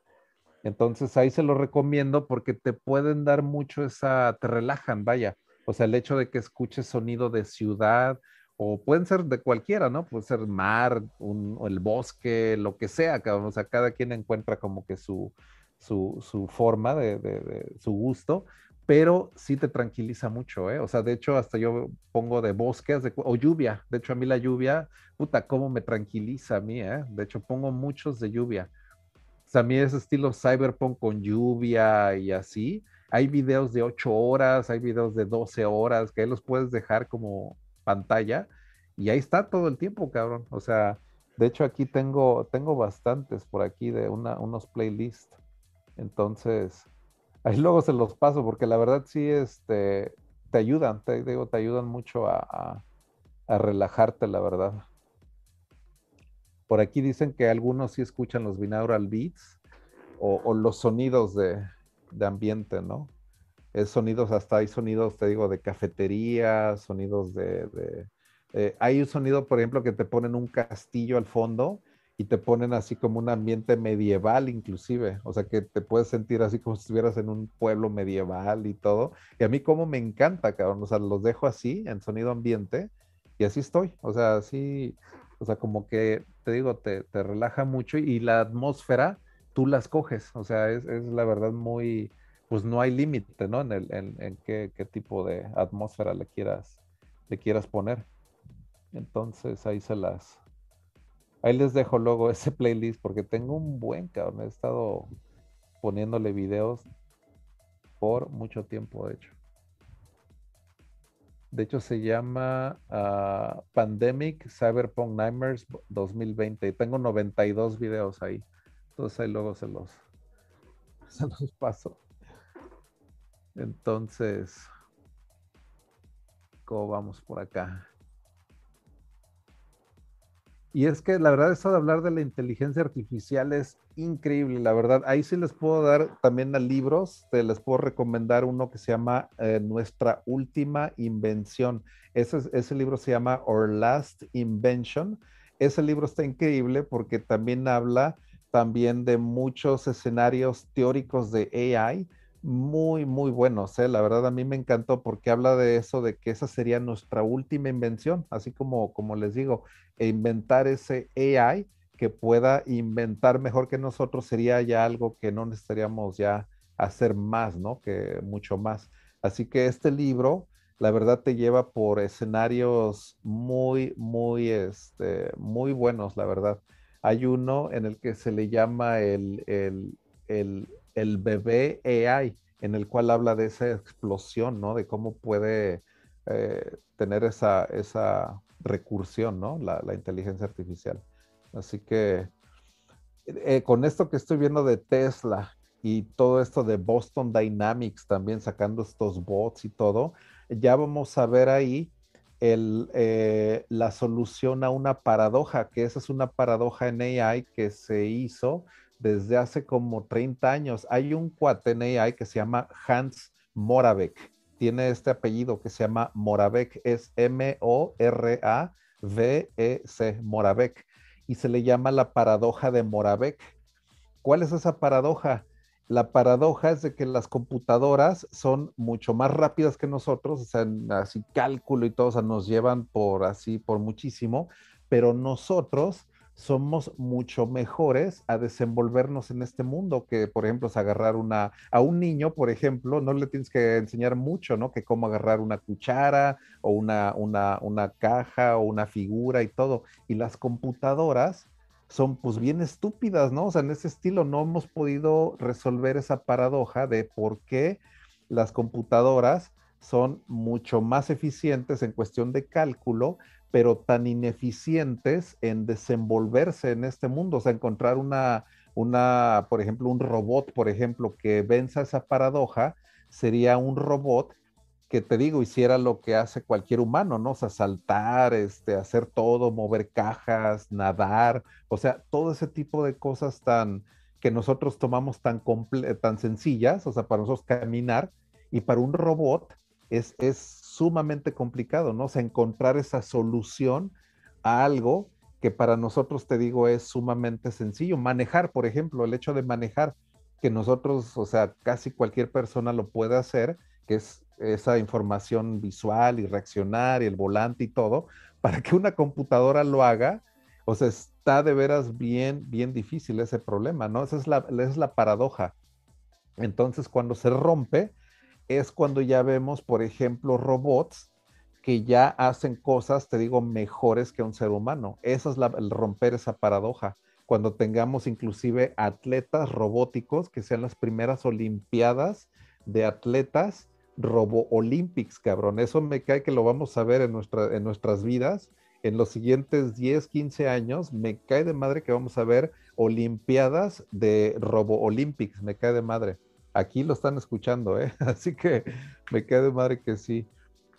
Entonces ahí se los recomiendo porque te pueden dar mucho esa, te relajan, vaya. O sea, el hecho de que escuches sonido de ciudad o pueden ser de cualquiera, ¿no? Puede ser mar, un- el bosque, lo que sea. O sea, cada quien encuentra como que su, su, forma de, su gusto, pero sí te tranquiliza mucho, ¿eh? O sea, de hecho, hasta yo pongo de bosques de o lluvia. De hecho, a mí la lluvia, puta, cómo me tranquiliza a mí, ¿eh? De hecho, pongo muchos de lluvia. O sea, a mí ese estilo cyberpunk con lluvia y así. Hay videos de 8 horas, hay videos de 12 horas, que ahí los puedes dejar como pantalla y ahí está todo el tiempo, cabrón. O sea, de hecho aquí tengo, tengo bastantes por aquí de unos playlists. Entonces, ahí luego se los paso porque la verdad sí, este, te ayudan, te digo, te ayudan mucho a, a- relajarte, la verdad. Por aquí dicen que algunos sí escuchan los binaural beats o, los sonidos de, de ambiente, ¿no? Es sonidos, hasta hay sonidos, te digo, de cafetería, sonidos de... de- eh, hay un sonido, por ejemplo, que te ponen un castillo al fondo y te ponen así como un ambiente medieval inclusive, o sea que te puedes sentir así como si estuvieras en un pueblo medieval y todo. Y a mí como me encanta, cabrón, o sea, los dejo así en sonido ambiente y así estoy, o sea, así, o sea, como que te digo, te, te relaja mucho y la atmósfera tú la escoges, o sea, es, es la verdad muy, pues no hay límite, ¿no? En, el, en, en qué, qué tipo de atmósfera le quieras, le quieras poner. Entonces ahí se las, ahí les dejo luego [LAUGHS] ese playlist porque tengo un buen cabrón, he estado poniéndole videos por mucho tiempo, de hecho. De hecho, se llama ah, Pandemic Cyberpunk Nightmares 2020. Tengo 92 videos ahí. Entonces ahí luego se los, [LAUGHS] se los paso. Entonces, ¿cómo vamos por acá? Y es que la verdad, eso de hablar de la inteligencia artificial es increíble, la verdad. Ahí sí les puedo dar también a libros, te les puedo recomendar uno que se llama eh, Nuestra Última Invención. Ese, ese libro se llama Our Last Invention. Ese libro está increíble porque también habla también de muchos escenarios teóricos de AI muy, muy buenos. ¿eh? La verdad a mí me encantó porque habla de eso, de que esa sería nuestra última invención, así como, como les digo, e inventar ese AI que pueda inventar mejor que nosotros sería ya algo que no necesitaríamos ya hacer más, ¿no? Que mucho más. Así que este libro, la verdad, te lleva por escenarios muy, muy, este, muy buenos, la verdad. Hay uno en el que se le llama el, el, el, el bebé AI, en el cual habla de esa explosión, ¿no? De cómo puede eh, tener esa, esa recursión, ¿no? La, inteligencia artificial. Así que eh, con esto que estoy viendo de Tesla y todo esto de Boston Dynamics también sacando estos bots y todo, ya vamos a ver ahí eh, la solución a una paradoja, que esa es una paradoja en AI que se hizo desde hace como 30 años. Hay un cuate que se llama Hans Moravec. Tiene este apellido que se llama Moravec, es M-O-R-A-V-E-C, Moravec y se le llama la paradoja de Moravec. ¿Cuál es esa paradoja? La paradoja es de que las computadoras son mucho más rápidas que nosotros, o sea, así cálculo y todo, o sea, nos llevan por así, por muchísimo, pero nosotros somos mucho mejores a desenvolvernos en este mundo que, por ejemplo, agarrar una, a un niño, por ejemplo, no le tienes que enseñar mucho, ¿no? Que cómo agarrar una cuchara o una, una, una caja o una figura y todo. Y las computadoras son pues bien estúpidas, ¿no? O sea, en ese estilo no hemos podido resolver esa paradoja de por qué las computadoras son mucho más eficientes en cuestión de cálculo, pero tan ineficientes en desenvolverse en este mundo, o sea, encontrar una, una, por ejemplo, un robot, por ejemplo, que venza esa paradoja, sería un robot que te digo, hiciera lo que hace cualquier humano, ¿no? O sea, saltar, este, hacer todo, mover cajas, nadar, o sea, todo ese tipo de cosas tan que nosotros tomamos tan, tan sencillas, o sea, para nosotros caminar, y para un robot es, es sumamente complicado, ¿no? O sea, encontrar esa solución a algo que para nosotros, te digo, es sumamente sencillo. Manejar, por ejemplo, el hecho de manejar, que nosotros, o sea, casi cualquier persona lo puede hacer, que es esa información visual y reaccionar y el volante y todo, [LAUGHS] para que una computadora lo haga, o sea, está de veras bien, bien difícil ese problema, ¿no? Esa es la, esa es la paradoja. Entonces, cuando se rompe, es cuando ya vemos, por ejemplo, robots que ya hacen cosas, te digo, mejores que un ser humano. Eso es el romper esa paradoja. Cuando tengamos inclusive atletas robóticos, que sean las primeras olimpiadas de atletas robo olympics, cabrón. Eso me cae que lo vamos a ver en, nuestra, en nuestras vidas. En los siguientes 10, 15 años, me cae de madre que vamos a ver olimpiadas de robo olympics. Me cae de madre. Aquí lo están escuchando, ¿eh? [LAUGHS] Así que me queda madre que sí.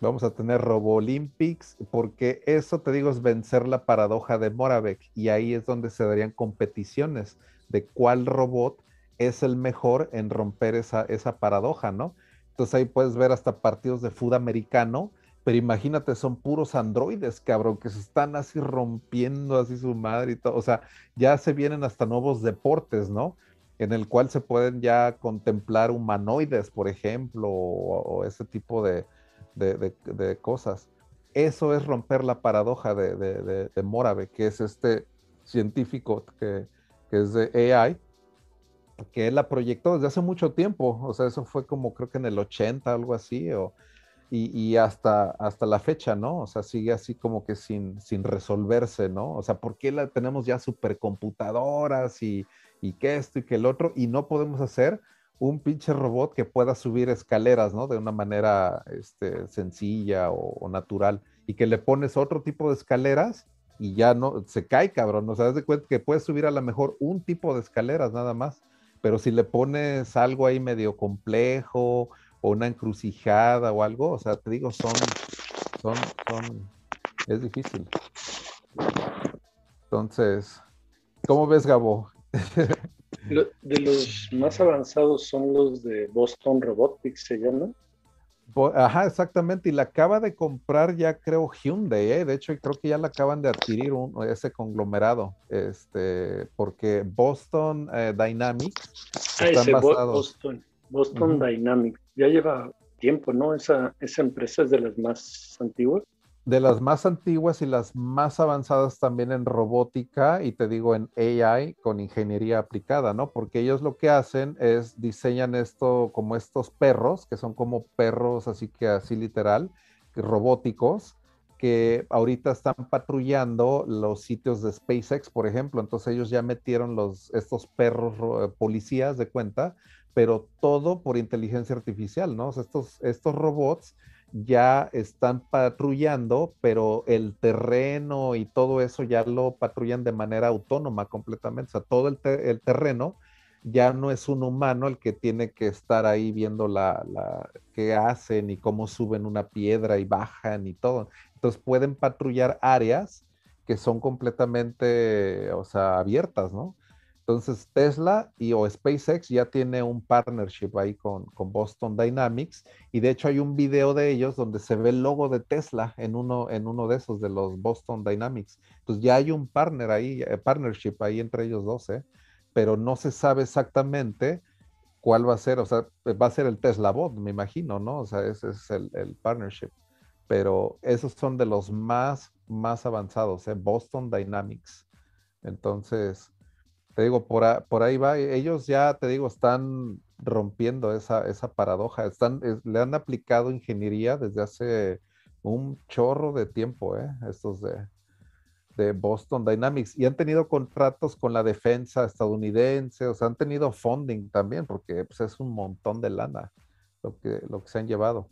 Vamos a tener Robo Olympics, porque eso te digo es vencer la paradoja de Moravec, y ahí es donde se darían competiciones de cuál robot es el mejor en romper esa, esa paradoja, ¿no? Entonces ahí puedes ver hasta partidos de fútbol americano, pero imagínate, son puros androides, cabrón, que se están así rompiendo así su madre y todo. O sea, ya se vienen hasta nuevos deportes, ¿no? En el cual se pueden ya contemplar humanoides, por ejemplo, o, ese tipo de, cosas. Eso es romper la paradoja de, de, Morave, que es este científico que, es de AI, que él la proyectó desde hace mucho tiempo, o sea, eso fue como creo que en el 80, algo así, o, y, hasta, hasta la fecha, ¿no? O sea, sigue así como que sin, sin resolverse, ¿no? O sea, ¿por qué la, tenemos ya supercomputadoras y, y que esto y que el otro, y no podemos hacer un pinche robot que pueda subir escaleras, ¿no? De una manera este, sencilla o, natural. Y que le pones otro tipo de escaleras y ya no, se cae, cabrón. O sea, das de cuenta que puedes subir a lo mejor un tipo de escaleras nada más. Pero si le pones algo ahí medio complejo o una encrucijada o algo, o sea, te digo, son, son, son, es difícil. Entonces, ¿cómo ves, Gabo? De los más avanzados son los de Boston Robotics, se llaman. Ajá, exactamente. Y la acaba de comprar ya creo Hyundai, ¿eh? de hecho creo que ya la acaban de adquirir ese conglomerado, este, porque Boston eh, Dynamics. Ah, ese Boston, Boston Dynamics, ya lleva tiempo, ¿no? Esa, esa empresa es de las más antiguas de las más antiguas y las más avanzadas también en robótica y te digo en AI con ingeniería aplicada, ¿no? Porque ellos lo que hacen es diseñan esto como estos perros, que son como perros así que así literal, robóticos, que ahorita están patrullando los sitios de SpaceX, por ejemplo. Entonces ellos ya metieron los, estos perros policías de cuenta, pero todo por inteligencia artificial, ¿no? estos, estos robots ya están patrullando, pero el terreno y todo eso ya lo patrullan de manera autónoma completamente. O sea, todo el, terreno ya no es un humano el que tiene que estar ahí viendo la, la qué hacen y cómo suben una piedra y bajan y todo. Entonces pueden patrullar áreas que son completamente, o sea, abiertas, ¿no? Entonces Tesla y o SpaceX ya tiene un partnership ahí con, Boston Dynamics y de hecho hay un video de ellos donde se ve el logo de Tesla en uno, en uno de esos de los Boston Dynamics. Entonces ya hay un partner ahí, eh, partnership ahí entre ellos dos, ¿eh? pero no se sabe exactamente cuál va a ser, o sea, va a ser el Tesla Bot, me imagino, ¿no? O sea, ese es el, el partnership. Pero esos son de los más, más avanzados, ¿eh? Boston Dynamics. Entonces, te digo, por, por ahí va, ellos ya, te digo, están rompiendo esa, esa paradoja, están, le han aplicado ingeniería desde hace un chorro de tiempo, ¿eh? estos de, de Boston Dynamics, y han tenido contratos con la defensa estadounidense, o sea, han tenido funding también, porque pues, es un montón de lana lo que, lo que se han llevado.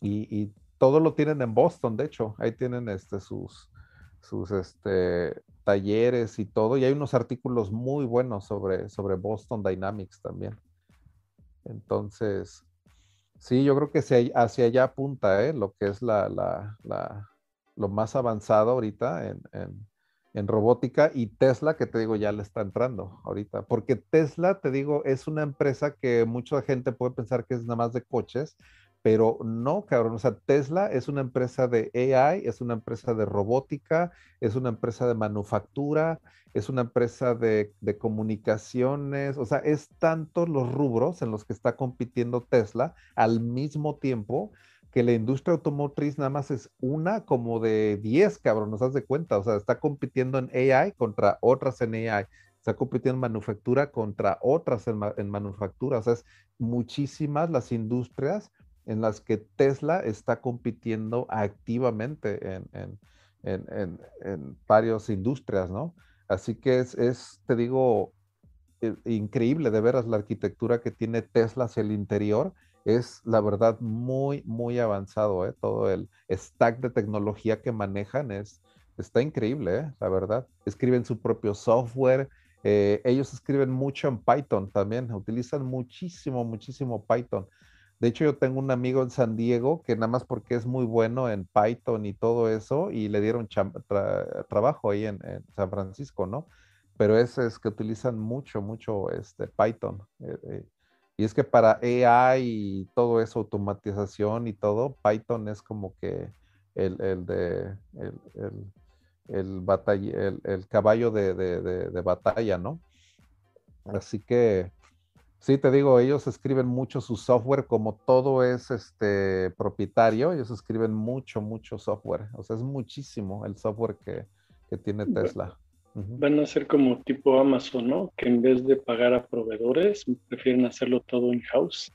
Y, y todo lo tienen en Boston, de hecho, ahí tienen este, sus, sus este, talleres y todo, y hay unos artículos muy buenos sobre, sobre Boston Dynamics también. Entonces, sí, yo creo que hacia allá apunta ¿eh? lo que es la, la, la, lo más avanzado ahorita en, en, en, robótica y Tesla, que te digo, ya le está entrando ahorita, porque Tesla, te digo, es una empresa que mucha gente puede pensar que es nada más de coches, pero no, cabrón. O sea, Tesla es una empresa de AI, es una empresa de robótica, es una empresa de manufactura, es una empresa de, comunicaciones. O sea, es tantos los rubros en los que está compitiendo Tesla al mismo tiempo que la industria automotriz nada más es una como de 10, cabrón, nos das de cuenta. O sea, está compitiendo en AI contra otras en AI está compitiendo en manufactura contra otras en, en, manufactura. O sea, es muchísimas las industrias en las que Tesla está compitiendo activamente en, en, en, en varias industrias, ¿no? Así que es, es, te digo, eh, increíble de veras la arquitectura que tiene Tesla hacia el interior. Es la verdad muy, muy avanzado, ¿eh? Todo el stack de tecnología que manejan es, está increíble, ¿eh? La verdad. Escriben su propio software. Eh, ellos escriben mucho en Python también, utilizan muchísimo, muchísimo Python. De hecho, yo tengo un amigo en San Diego que nada más porque es muy bueno en Python y todo eso, y le dieron trabajo ahí en, San Francisco, ¿no? Pero es, es que utilizan mucho, mucho este, Python. Eh, eh, y es que para AI y todo eso, automatización y todo, Python es como que el, de el, batalla, el, caballo de, de batalla, ¿no? Así que Sí, te digo, ellos escriben mucho su software, como todo es este propietario, ellos escriben mucho, mucho software. O sea, es muchísimo el software que, tiene Tesla. Van a ser como tipo Amazon, ¿no? Que en vez de pagar a proveedores, prefieren hacerlo todo in-house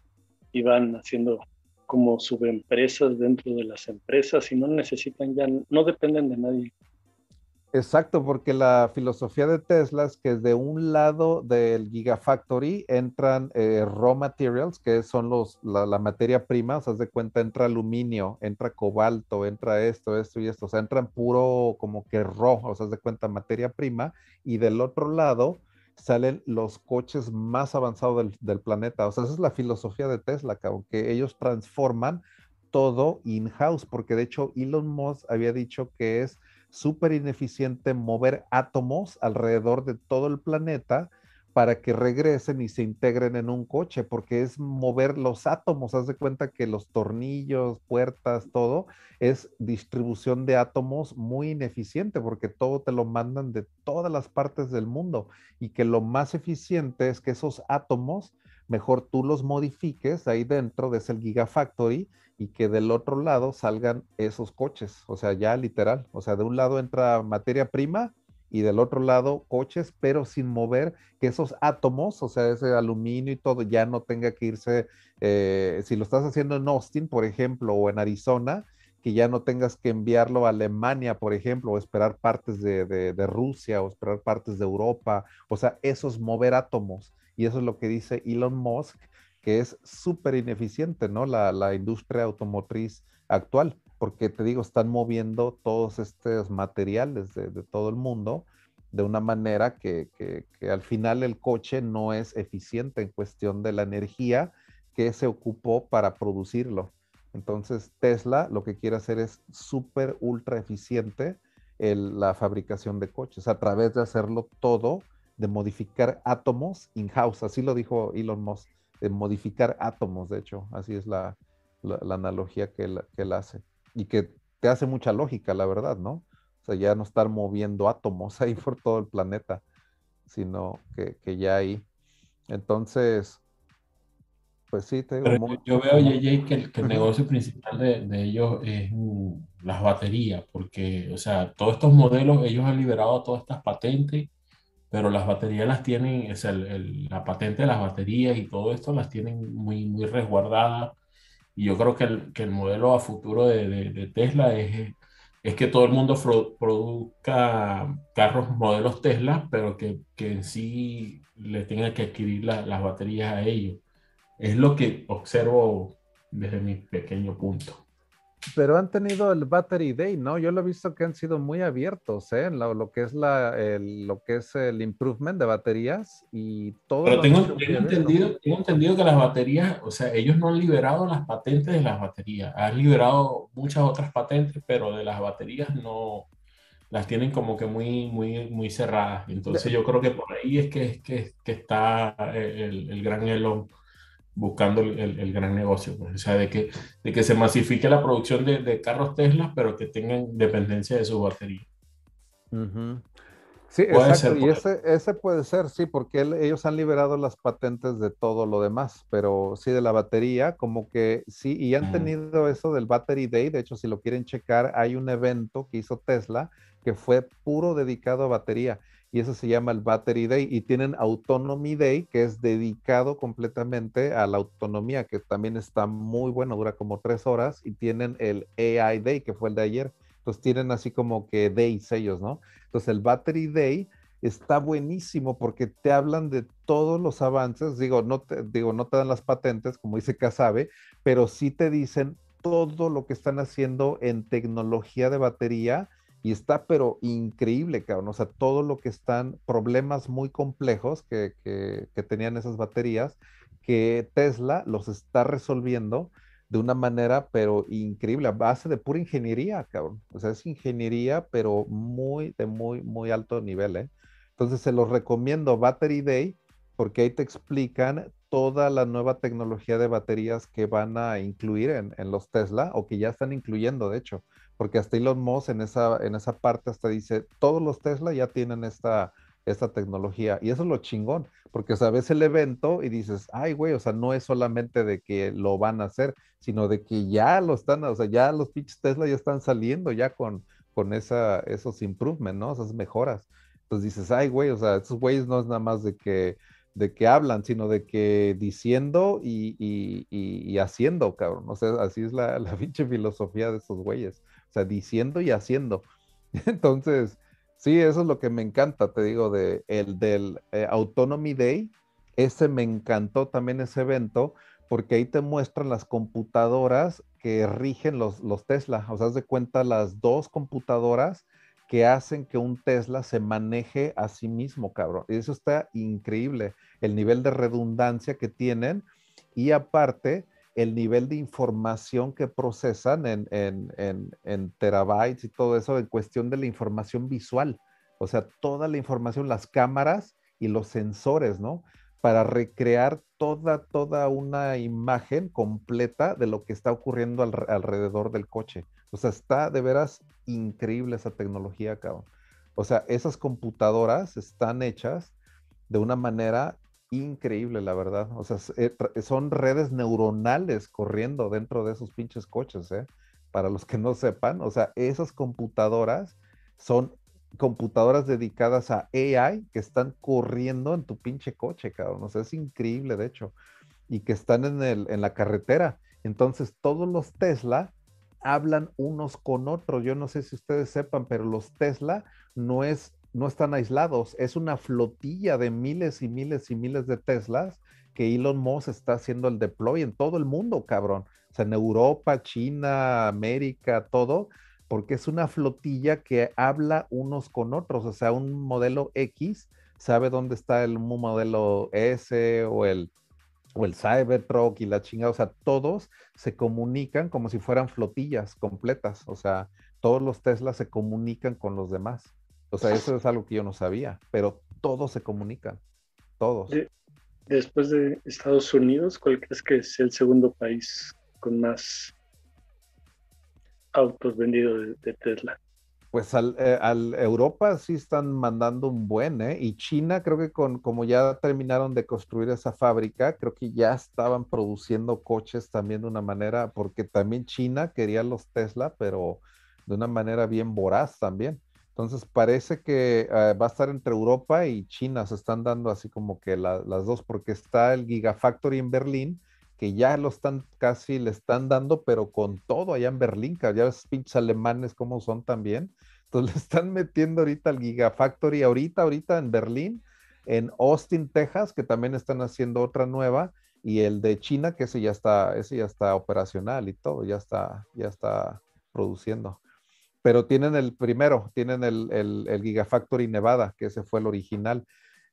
y van haciendo como subempresas dentro de las empresas y no necesitan ya, no dependen de nadie. Exacto, porque la filosofía de Tesla es que de un lado del Gigafactory entran eh, raw materials, que son los, la, materia prima, o sea, de cuenta, entra aluminio, entra cobalto, entra esto, esto y esto, o sea, entran puro como que raw, o sea, de cuenta, materia prima, y del otro lado salen los coches más avanzados del, del planeta, o sea, esa es la filosofía de Tesla, que ellos transforman todo in-house, porque de hecho Elon Musk había dicho que es súper ineficiente mover átomos alrededor de todo el planeta para que regresen y se integren en un coche, porque es mover los átomos. Haz de cuenta que los tornillos, puertas, todo es distribución de átomos muy ineficiente, porque todo te lo mandan de todas las partes del mundo y que lo más eficiente es que esos átomos, mejor tú los modifiques ahí dentro de ese Gigafactory y que del otro lado salgan esos coches, o sea, ya literal, o sea, de un lado entra materia prima y del otro lado coches, pero sin mover que esos átomos, o sea, ese aluminio y todo, ya no tenga que irse, eh, si lo estás haciendo en Austin, por ejemplo, o en Arizona, que ya no tengas que enviarlo a Alemania, por ejemplo, o esperar partes de, de, de Rusia, o esperar partes de Europa, o sea, eso es mover átomos. Y eso es lo que dice Elon Musk, que es súper ineficiente, ¿no? La, la, industria automotriz actual, porque te digo, están moviendo todos estos materiales de, todo el mundo de una manera que, que, que, al final el coche no es eficiente en cuestión de la energía que se ocupó para producirlo. Entonces Tesla lo que quiere hacer es súper ultra eficiente el, la fabricación de coches a través de hacerlo todo, de modificar átomos in-house, así lo dijo Elon Musk de modificar átomos, de hecho, así es la, la, la analogía que él, que él, hace. Y que te hace mucha lógica, la verdad, ¿no? O sea, ya no estar moviendo átomos [LAUGHS] ahí por todo el planeta, sino que, que ya ahí. Entonces, pues sí, te digo. Muy, yo veo, JJ, que el, que el negocio principal de, de, ellos es las baterías, porque, o sea, todos estos modelos, ellos han liberado todas estas patentes pero las baterías las tienen, es el, el, la patente de las baterías y todo esto las tienen muy, muy resguardadas. Y yo creo que el, que el modelo a futuro de, de, de, Tesla es, es que todo el mundo produzca carros modelos Tesla, pero que, que en sí le tengan que adquirir la, las baterías a ellos. Es lo que observo desde mi pequeño punto. Pero han tenido el Battery Day, ¿no? Yo lo he visto que han sido muy abiertos, ¿eh? Lo, lo que es la, el, lo que es el improvement de baterías y todo. Pero tengo, tengo entendido, tengo entendido que las baterías, o sea, ellos no han liberado las patentes de las baterías, han liberado muchas otras patentes, pero de las baterías no las tienen como que muy, muy, muy cerradas. Entonces yo creo que por ahí es que, que, que está el, el gran Elon buscando el, el, el, gran negocio, pues, o sea, de que, de que se masifique la producción de, de carros Tesla, pero que tengan dependencia de su batería. Uh -huh. Sí, puede exacto, y ese, ese, puede ser, sí, porque él, ellos han liberado las patentes de todo lo demás, pero sí de la batería, como que sí, y han tenido eso del Battery Day, de hecho, si lo quieren checar, hay un evento que hizo Tesla que fue puro dedicado a batería y eso se llama el Battery Day y tienen Autonomy Day que es dedicado completamente a la autonomía que también está muy bueno, dura como tres horas y tienen el AI Day que fue el de ayer, entonces tienen así como que days ellos, ¿no? Entonces el Battery Day está buenísimo porque te hablan de todos los avances, digo, no te, digo, no te dan las patentes como dice Casabe, pero sí te dicen todo lo que están haciendo en tecnología de batería y está pero increíble, cabrón. O sea, todo lo que están, problemas muy complejos que, que, que, tenían esas baterías, que Tesla los está resolviendo de una manera pero increíble, a base de pura ingeniería, cabrón. O sea, es ingeniería, pero muy, de muy, muy alto nivel, ¿eh? Entonces se los recomiendo Battery Day, porque ahí te explican toda la nueva tecnología de baterías que van a incluir en, en los Tesla o que ya están incluyendo, de hecho porque hasta Elon Musk en esa, en esa parte hasta dice, todos los Tesla ya tienen esta, esta tecnología. Y eso es lo chingón, porque o el evento y dices, ay, güey, o sea, no es solamente de que lo van a hacer, sino de que ya lo están, o sea, ya los pinches Tesla ya están saliendo ya con, con esa, esos improvements, ¿no? Esas mejoras. Entonces dices, ay, güey, o sea, esos güeyes no es nada más de que, de que hablan, sino de que diciendo y, y, y, y haciendo, cabrón. O sea, así es la, [LAUGHS] la pinche filosofía de esos güeyes. O sea, diciendo y haciendo. [LAUGHS] Entonces, Sí, eso es lo que me encanta, te digo, de el del eh, Autonomy Day. Ese me encantó también ese evento, porque ahí te muestran las computadoras que rigen los, los Tesla. O sea, haz de cuenta las dos computadoras que hacen que un Tesla se maneje a sí mismo, cabrón. Eso está increíble, el nivel de redundancia que tienen y aparte el nivel de información que procesan en, en, terabytes y todo eso en cuestión de la información visual. O sea, toda la información, las cámaras y los sensores, ¿no? Para recrear toda, toda una imagen completa de lo que está ocurriendo alrededor del coche. O sea, está de veras increíble esa tecnología, cabrón. O sea, esas computadoras están hechas de una manera increíble, la verdad. O sea, eh, son redes neuronales corriendo dentro de esos pinches coches, ¿eh? Para los que no sepan, o sea, esas computadoras son computadoras dedicadas a AI que están corriendo en tu pinche coche, cabrón. O sea, es increíble, de hecho. Y que están en, el, en la carretera. Entonces, todos los Tesla hablan unos con otros. Yo no sé si ustedes sepan, pero los Tesla no es no están aislados, es una flotilla de miles y miles y miles de Teslas que Elon Musk está haciendo el deploy en todo el mundo, cabrón. O sea, en Europa, China, América, todo, porque es una flotilla que habla unos con otros. O sea, un modelo X sabe dónde está el modelo S o el o el Cybertruck y la chingada, o sea, todos se comunican como si fueran flotillas completas, o sea, todos los Teslas se comunican con los demás. O sea, eso es algo que yo no sabía, pero todos se comunican, todos. después de Estados Unidos, ¿cuál crees que es el segundo país con más autos vendidos de Tesla? Pues al, eh, al, Europa sí están mandando un buen, ¿eh? Y China creo que con como ya terminaron de construir esa fábrica, creo que ya estaban produciendo coches también de una manera, porque también China quería los Tesla, pero de una manera bien voraz también. Entonces parece que eh, va a estar entre Europa y China, se están dando así como que las dos, porque está el Gigafactory en Berlín, que ya lo están casi, le están dando, pero con todo allá en Berlín, que ya ves pinches alemanes como son también. Entonces [LAUGHS] le están metiendo ahorita al Gigafactory, ahorita, ahorita en Berlín, en Austin, Texas, que también están haciendo otra nueva, y el de China, que ese ya está, ese ya está operacional y todo, ya está, ya está produciendo. Pero tienen el primero, tienen el, el, el Gigafactory Nevada, que ese fue el original.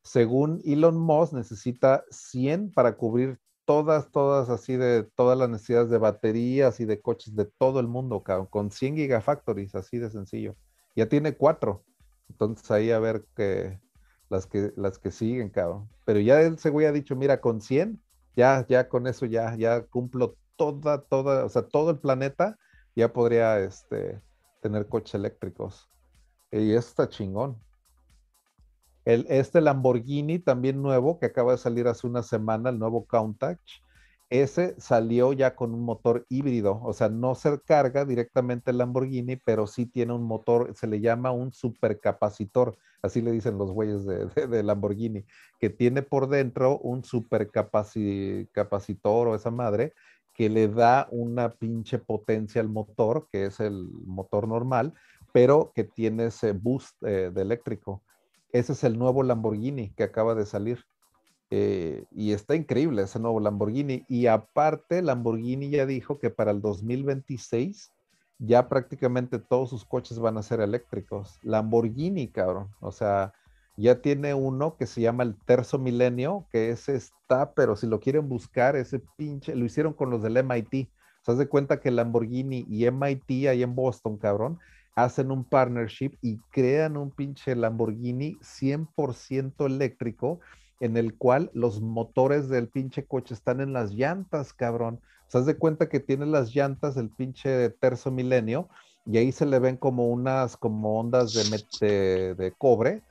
Según Elon Musk, necesita 100 para cubrir todas, todas así de todas las necesidades de baterías y de coches de todo el mundo, con 100 gigafactories, así de sencillo. Ya tiene cuatro. Entonces ahí a ver que las que las que siguen, cabrón. Pero ya él se ha dicho, mira, con 100, ya, ya con eso ya, ya cumplo toda, toda, o sea, todo el planeta ya podría este, tener coches eléctricos. Y eso está chingón. Este Lamborghini también nuevo que acaba de salir hace una semana, el nuevo Countach, ese salió ya con un motor híbrido, o sea, no se carga directamente el Lamborghini, pero sí tiene un motor, se le llama un supercapacitor, así le dicen los güeyes de, Lamborghini, que tiene por dentro un supercapacitor o esa madre que le da una pinche potencia al motor, que es el motor normal, pero que tiene ese boost eh, de eléctrico. Ese es el nuevo Lamborghini que acaba de salir. Eh, y está increíble ese nuevo Lamborghini. Y aparte, Lamborghini ya dijo que para el 2026 ya prácticamente todos sus coches van a ser eléctricos. Lamborghini, cabrón. O sea, ya tiene uno que se llama el Terzo Milenio, que ese está, pero si lo quieren buscar, ese pinche, lo hicieron con los del MIT. Se de cuenta que Lamborghini y MIT ahí en Boston, cabrón, hacen un partnership y crean un pinche Lamborghini 100% eléctrico en el cual los motores del pinche coche están en las llantas, cabrón. Haz de cuenta que tiene las llantas del pinche terzo milenio y ahí se le ven como unas, como ondas de, de cobre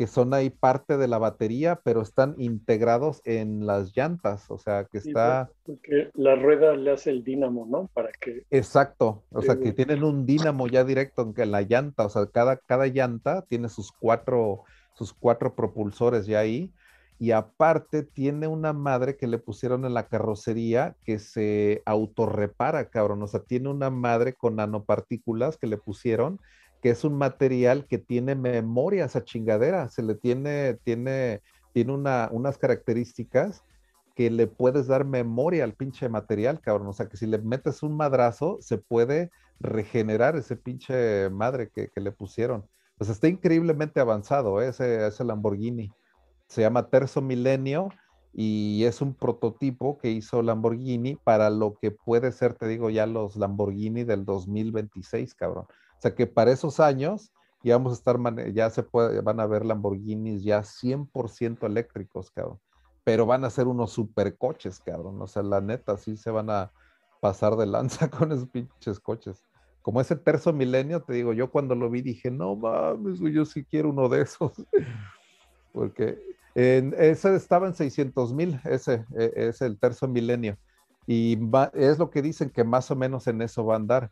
que son ahí parte de la batería, pero están integrados en las llantas, o sea, que está... porque la rueda le hace el dínamo, ¿no? Para que... Exacto, o sea, que tienen un dínamo ya directo en la llanta, o sea, cada, cada llanta tiene sus cuatro, sus cuatro propulsores ya ahí, y aparte tiene una madre que le pusieron en la carrocería que se autorrepara, cabrón, o sea, tiene una madre con nanopartículas que le pusieron que es un material que tiene memoria esa chingadera, se le tiene, tiene, tiene una, unas características que le puedes dar memoria al pinche material, cabrón. O sea, que si le metes un madrazo, se puede regenerar ese pinche madre que, que le pusieron. Pues está increíblemente avanzado ¿eh? ese, ese Lamborghini. Se llama Terzo Milenio y es un prototipo que hizo Lamborghini para lo que puede ser, te digo, ya los Lamborghini del 2026, cabrón. O sea que para esos años ya vamos a estar, ya se puede, van a ver Lamborghinis ya 100% eléctricos, cabrón. Pero van a ser unos supercoches, cabrón. O sea, la neta, sí se van a pasar de lanza [LAUGHS] con esos pinches coches. Como ese terzo milenio, te digo, yo cuando lo vi dije, no mames, yo sí quiero uno de esos. [LAUGHS] Porque ese estaba en 600 mil, ese e, es el terzo milenio. Y es lo que dicen que más o menos en eso va a andar.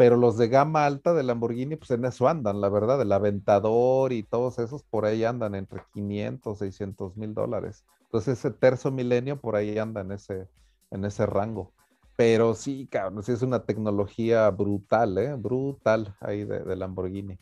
Pero los de gama alta de Lamborghini, pues en eso andan, la verdad. El Aventador y todos esos por ahí andan entre 500, 600 mil dólares. Entonces ese terzo milenio por ahí anda en ese, en ese rango. Pero sí, cabrón, sí es una tecnología brutal, ¿eh? Brutal ahí de, de Lamborghini.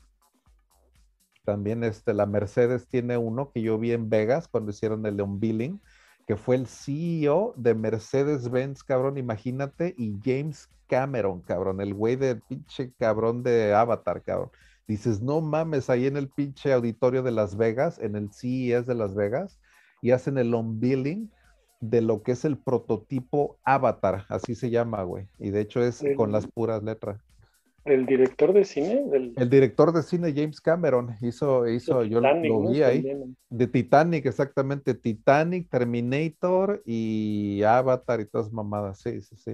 También este, la Mercedes tiene uno que yo vi en Vegas cuando hicieron el unveiling, que fue el CEO de Mercedes-Benz, cabrón, imagínate, y James Cameron, cabrón, el güey del pinche cabrón de Avatar, cabrón. Dices, no mames, ahí en el pinche auditorio de Las Vegas, en el CES de Las Vegas, y hacen el unveiling de lo que es el prototipo Avatar, así se llama, güey. Y de hecho es con las puras letras. ¿El director de cine? El director de cine James Cameron hizo, hizo yo lo vi ahí. De Titanic, exactamente. Titanic, Terminator y Avatar y todas mamadas. Sí, sí, sí.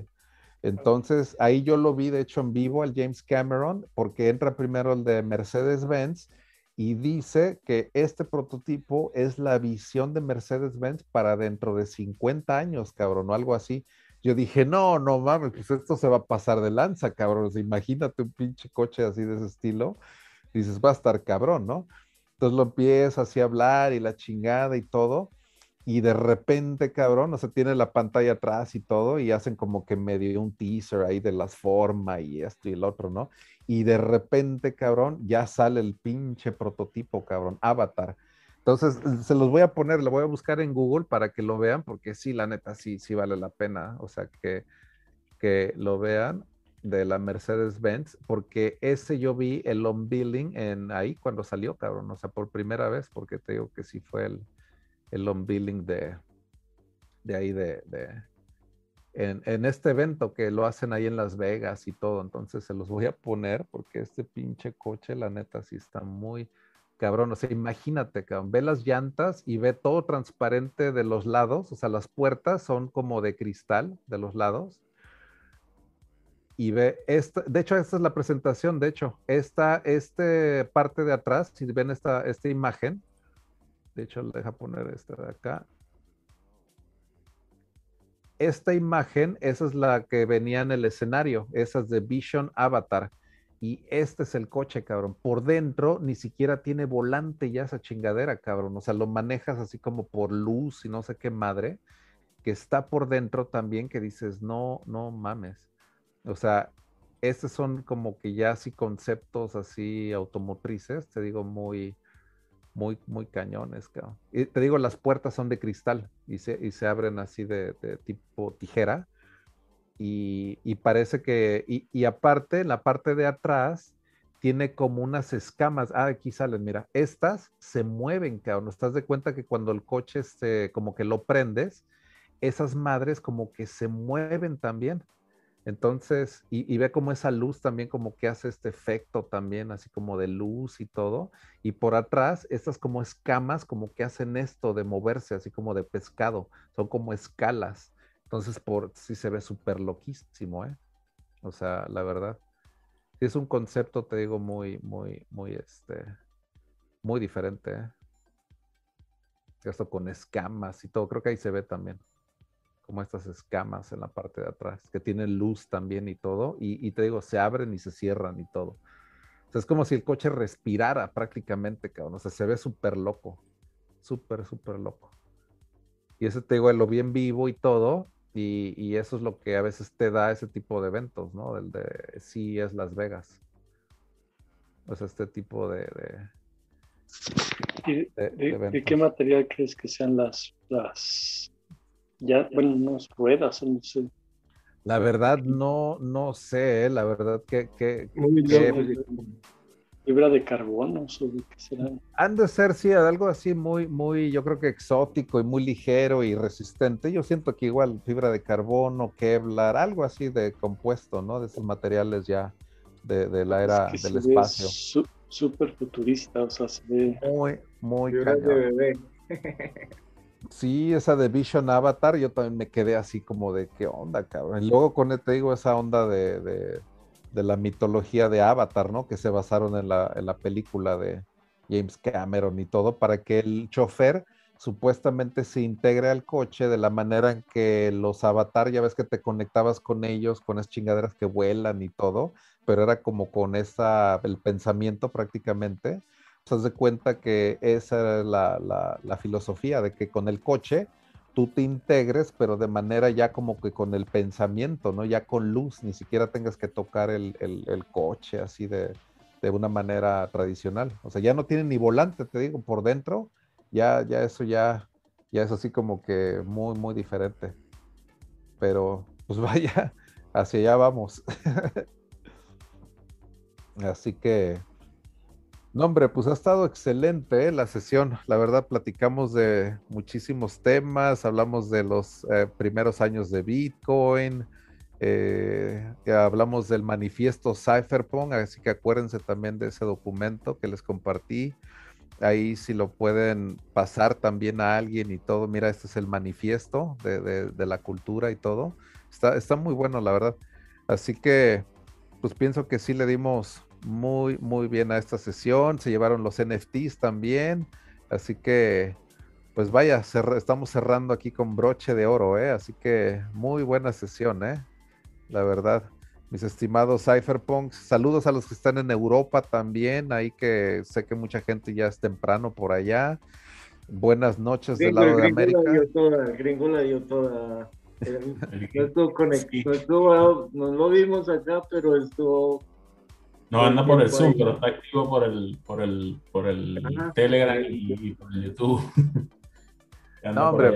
Entonces, ahí yo lo vi, de hecho, en vivo al James Cameron, porque entra primero el de Mercedes-Benz y dice que este prototipo es la visión de Mercedes-Benz para dentro de 50 años, cabrón, o algo así. Yo dije, no, no mames, pues esto se va a pasar de lanza, cabrón. imagínate un pinche coche así de ese estilo. Dices, va a estar cabrón, ¿no? Entonces lo empieza así a hablar y la chingada y todo. Y de repente, cabrón, o sea, tiene la pantalla atrás y todo, y hacen como que medio un teaser ahí de las formas y esto y el otro, ¿no? Y de repente, cabrón, ya sale el pinche prototipo, cabrón, Avatar entonces, se los voy a poner, lo voy a buscar en Google para que lo vean, porque sí, la neta, sí, sí vale la pena. O sea, que, que lo vean de la Mercedes-Benz, porque ese yo vi el unveiling en ahí cuando salió, cabrón. O sea, por primera vez, porque te digo que sí fue el, el unveiling de, de ahí, de, de en, en, este evento que lo hacen ahí en Las Vegas y todo. Entonces, se los voy a poner, porque este pinche coche, la neta, sí está muy cabrón. O sea, imagínate, cabrón, ve las llantas y ve todo transparente de los lados, o sea, las puertas son como de cristal de los lados. Y ve, esta, de hecho, esta es la presentación, de hecho, esta este parte de atrás, si ven esta, esta imagen, de hecho, deja poner esta de acá. Esta imagen, esa es la que venía en el escenario, esa es de Vision Avatar y este es el coche, cabrón. Por dentro ni siquiera tiene volante ya esa chingadera, cabrón. O sea, lo manejas así como por luz y no sé qué madre, que está por dentro también que dices, no, no mames. O sea, estos son como que ya así conceptos así automotrices, te digo, muy, muy, muy cañones, cabrón. Y te digo, las puertas son de cristal y se, y se abren así de tipo tijera y, parece que, y, aparte, la parte de atrás, tiene como unas escamas. Ah, aquí salen, mira, estas se mueven, cabrón. ¿Estás de cuenta que cuando el coche, este, como que lo prendes, esas madres como que se mueven también? Entonces, y, ve como esa luz también como que hace este efecto también, así como de luz y todo. Y por atrás, estas como escamas como que hacen esto de moverse, así como de pescado. Son como escalas. Entonces, por sí se ve súper loquísimo, ¿eh? O sea, la verdad. Es un concepto, te digo, muy, muy, muy, este, muy diferente, ¿eh? Esto con escamas y todo, creo que ahí se ve también. Como estas escamas en la parte de atrás, que tienen luz también y todo. Y, te digo, se abren y se cierran y todo. O sea, es como si el coche respirara prácticamente, cabrón. O sea, se ve súper loco. Súper, súper loco. Y ese te digo, lo vi en vivo y todo. Y, eso es lo que a veces te da ese tipo de eventos, ¿no? El de sí es Las Vegas. O sea, este tipo de... de, ¿Y de, qué material crees que sean las, las ya, bueno, no ruedas, no sé. La verdad no, no sé, ¿eh? la verdad que... que, fibra de carbono, o de qué será. Han de ser, sí, algo así muy, muy, yo creo que exótico y muy ligero y resistente. Yo siento que igual fibra de carbono, Kevlar, algo así de compuesto, ¿no? De esos materiales ya de, la era del espacio. Súper futurista, o sea, se ve... Muy, muy de [LAUGHS] Sí, esa de Vision Avatar, yo también me quedé así como de qué onda, cabrón. Y luego con, te digo, esa onda de, de, la mitología de Avatar, ¿no? Que se basaron en la, en la película de James Cameron y todo, para que el chofer supuestamente se integre al coche de la manera en que los avatar, ya ves que te conectabas con ellos, con esas chingaderas que vuelan y todo, pero era como con esa, el pensamiento prácticamente se de cuenta que esa es la, filosofía de que con el coche tú te integres, pero de manera ya como que con el pensamiento, ¿no? Ya con luz, ni siquiera tengas que tocar el, coche así de, una manera tradicional. O sea, ya no tiene ni volante, te digo, por dentro, ya, ya eso ya, ya es así como que muy, muy diferente. Pero, pues [LAUGHS] vaya, hacia allá vamos. [LAUGHS] así que, no, hombre, pues ha estado excelente ¿eh? la sesión. La verdad, platicamos de muchísimos temas, hablamos de los eh, primeros años de Bitcoin, eh, hablamos del manifiesto Cypherpunk, así que acuérdense también de ese documento que les compartí. Ahí si lo pueden pasar también a alguien y todo, mira, este es el manifiesto de, de la cultura y todo. Está, está muy bueno, la verdad. Así que, pues pienso que sí le dimos muy, muy bien a esta sesión. Se llevaron los NFTs también. Así que, pues vaya, estamos cerrando aquí con broche de oro, ¿eh? Así que muy buena sesión, ¿eh? La verdad. Mis estimados Cypherpunks, saludos a los que están en Europa también, ahí que sé que mucha gente ya es temprano por allá. Buenas noches del lado de América. La dio toda, no nos lo vimos acá, pero esto no anda por el Zoom, pero está activo por el, por el, por el Telegram y, por el YouTube. [LAUGHS] no, hombre.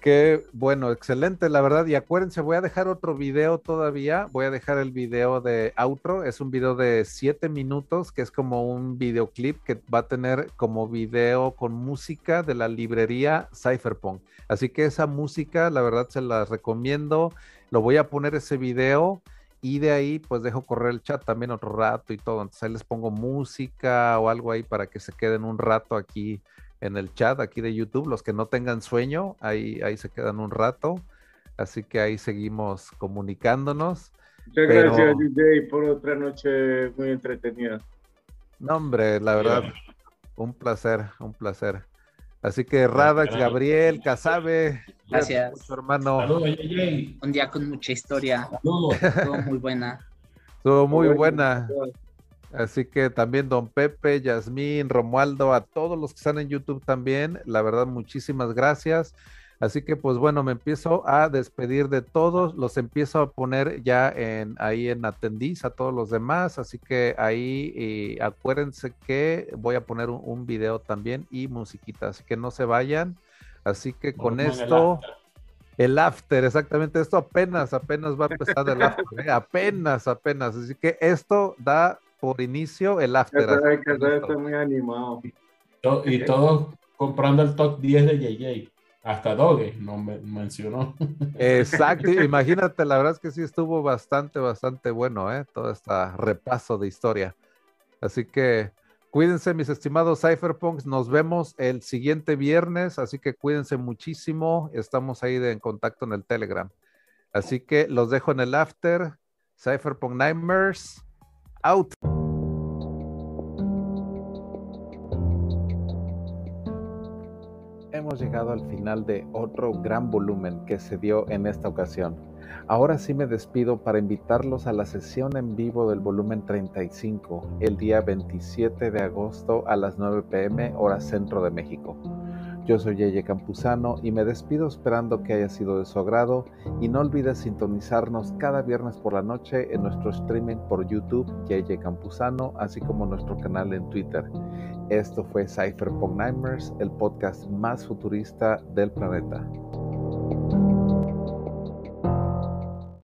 Qué bueno, excelente, la verdad. Y acuérdense, voy a dejar otro video todavía. Voy a dejar el video de outro. Es un video de siete minutos, que es como un videoclip que va a tener como video con música de la librería Cypherpunk. Así que esa música, la verdad, se la recomiendo. Lo voy a poner ese video y de ahí, pues dejo correr el chat también otro rato y todo. Entonces ahí les pongo música o algo ahí para que se queden un rato aquí en el chat, aquí de YouTube. Los que no tengan sueño, ahí, ahí se quedan un rato. Así que ahí seguimos comunicándonos. Muchas gracias, DJ, por otra noche muy entretenida. No, hombre, la verdad, un placer, un placer. Así que Radax, Gabriel, Casabe, Gracias. hermano. Un día con mucha historia. Estuvo muy buena. Estuvo muy buena. Así que también Don Pepe, Yasmín, Romualdo, a todos los que están en YouTube también, la verdad, muchísimas gracias. Así que pues bueno, me empiezo a despedir de todos, los empiezo a poner ya en ahí en atendís a todos los demás, así que ahí acuérdense que voy a poner un, un, video también y musiquita, así que no se vayan. Así que con esto, el after. exactamente, esto apenas, apenas va a empezar el after, ¿eh? apenas, apenas. Así que esto da por inicio el after. Estoy muy animado. Y todos comprando el top 10 de JJ. Hasta Doge no me mencionó. Exacto, [LAUGHS] imagínate, la verdad es que sí estuvo bastante, bastante bueno, ¿eh? Todo este repaso de historia. Así que Cuídense, mis estimados Cypherpunks. Nos vemos el siguiente viernes, así que cuídense muchísimo. Estamos ahí de, en contacto en el Telegram. Así que los dejo en el after. Cypherpunk Nightmares, out. Llegado al final de otro gran volumen que se dio en esta ocasión. Ahora sí me despido para invitarlos a la sesión en vivo del volumen 35, el día 27 de agosto a las 9 pm hora centro de México. Yo soy Yeye Campuzano y me despido esperando que haya sido de su agrado y no olvides sintonizarnos cada viernes por la noche en nuestro streaming por YouTube Yeye Campuzano, así como nuestro canal en Twitter. Esto fue Cypherpunk Nightmares, el podcast más futurista del planeta.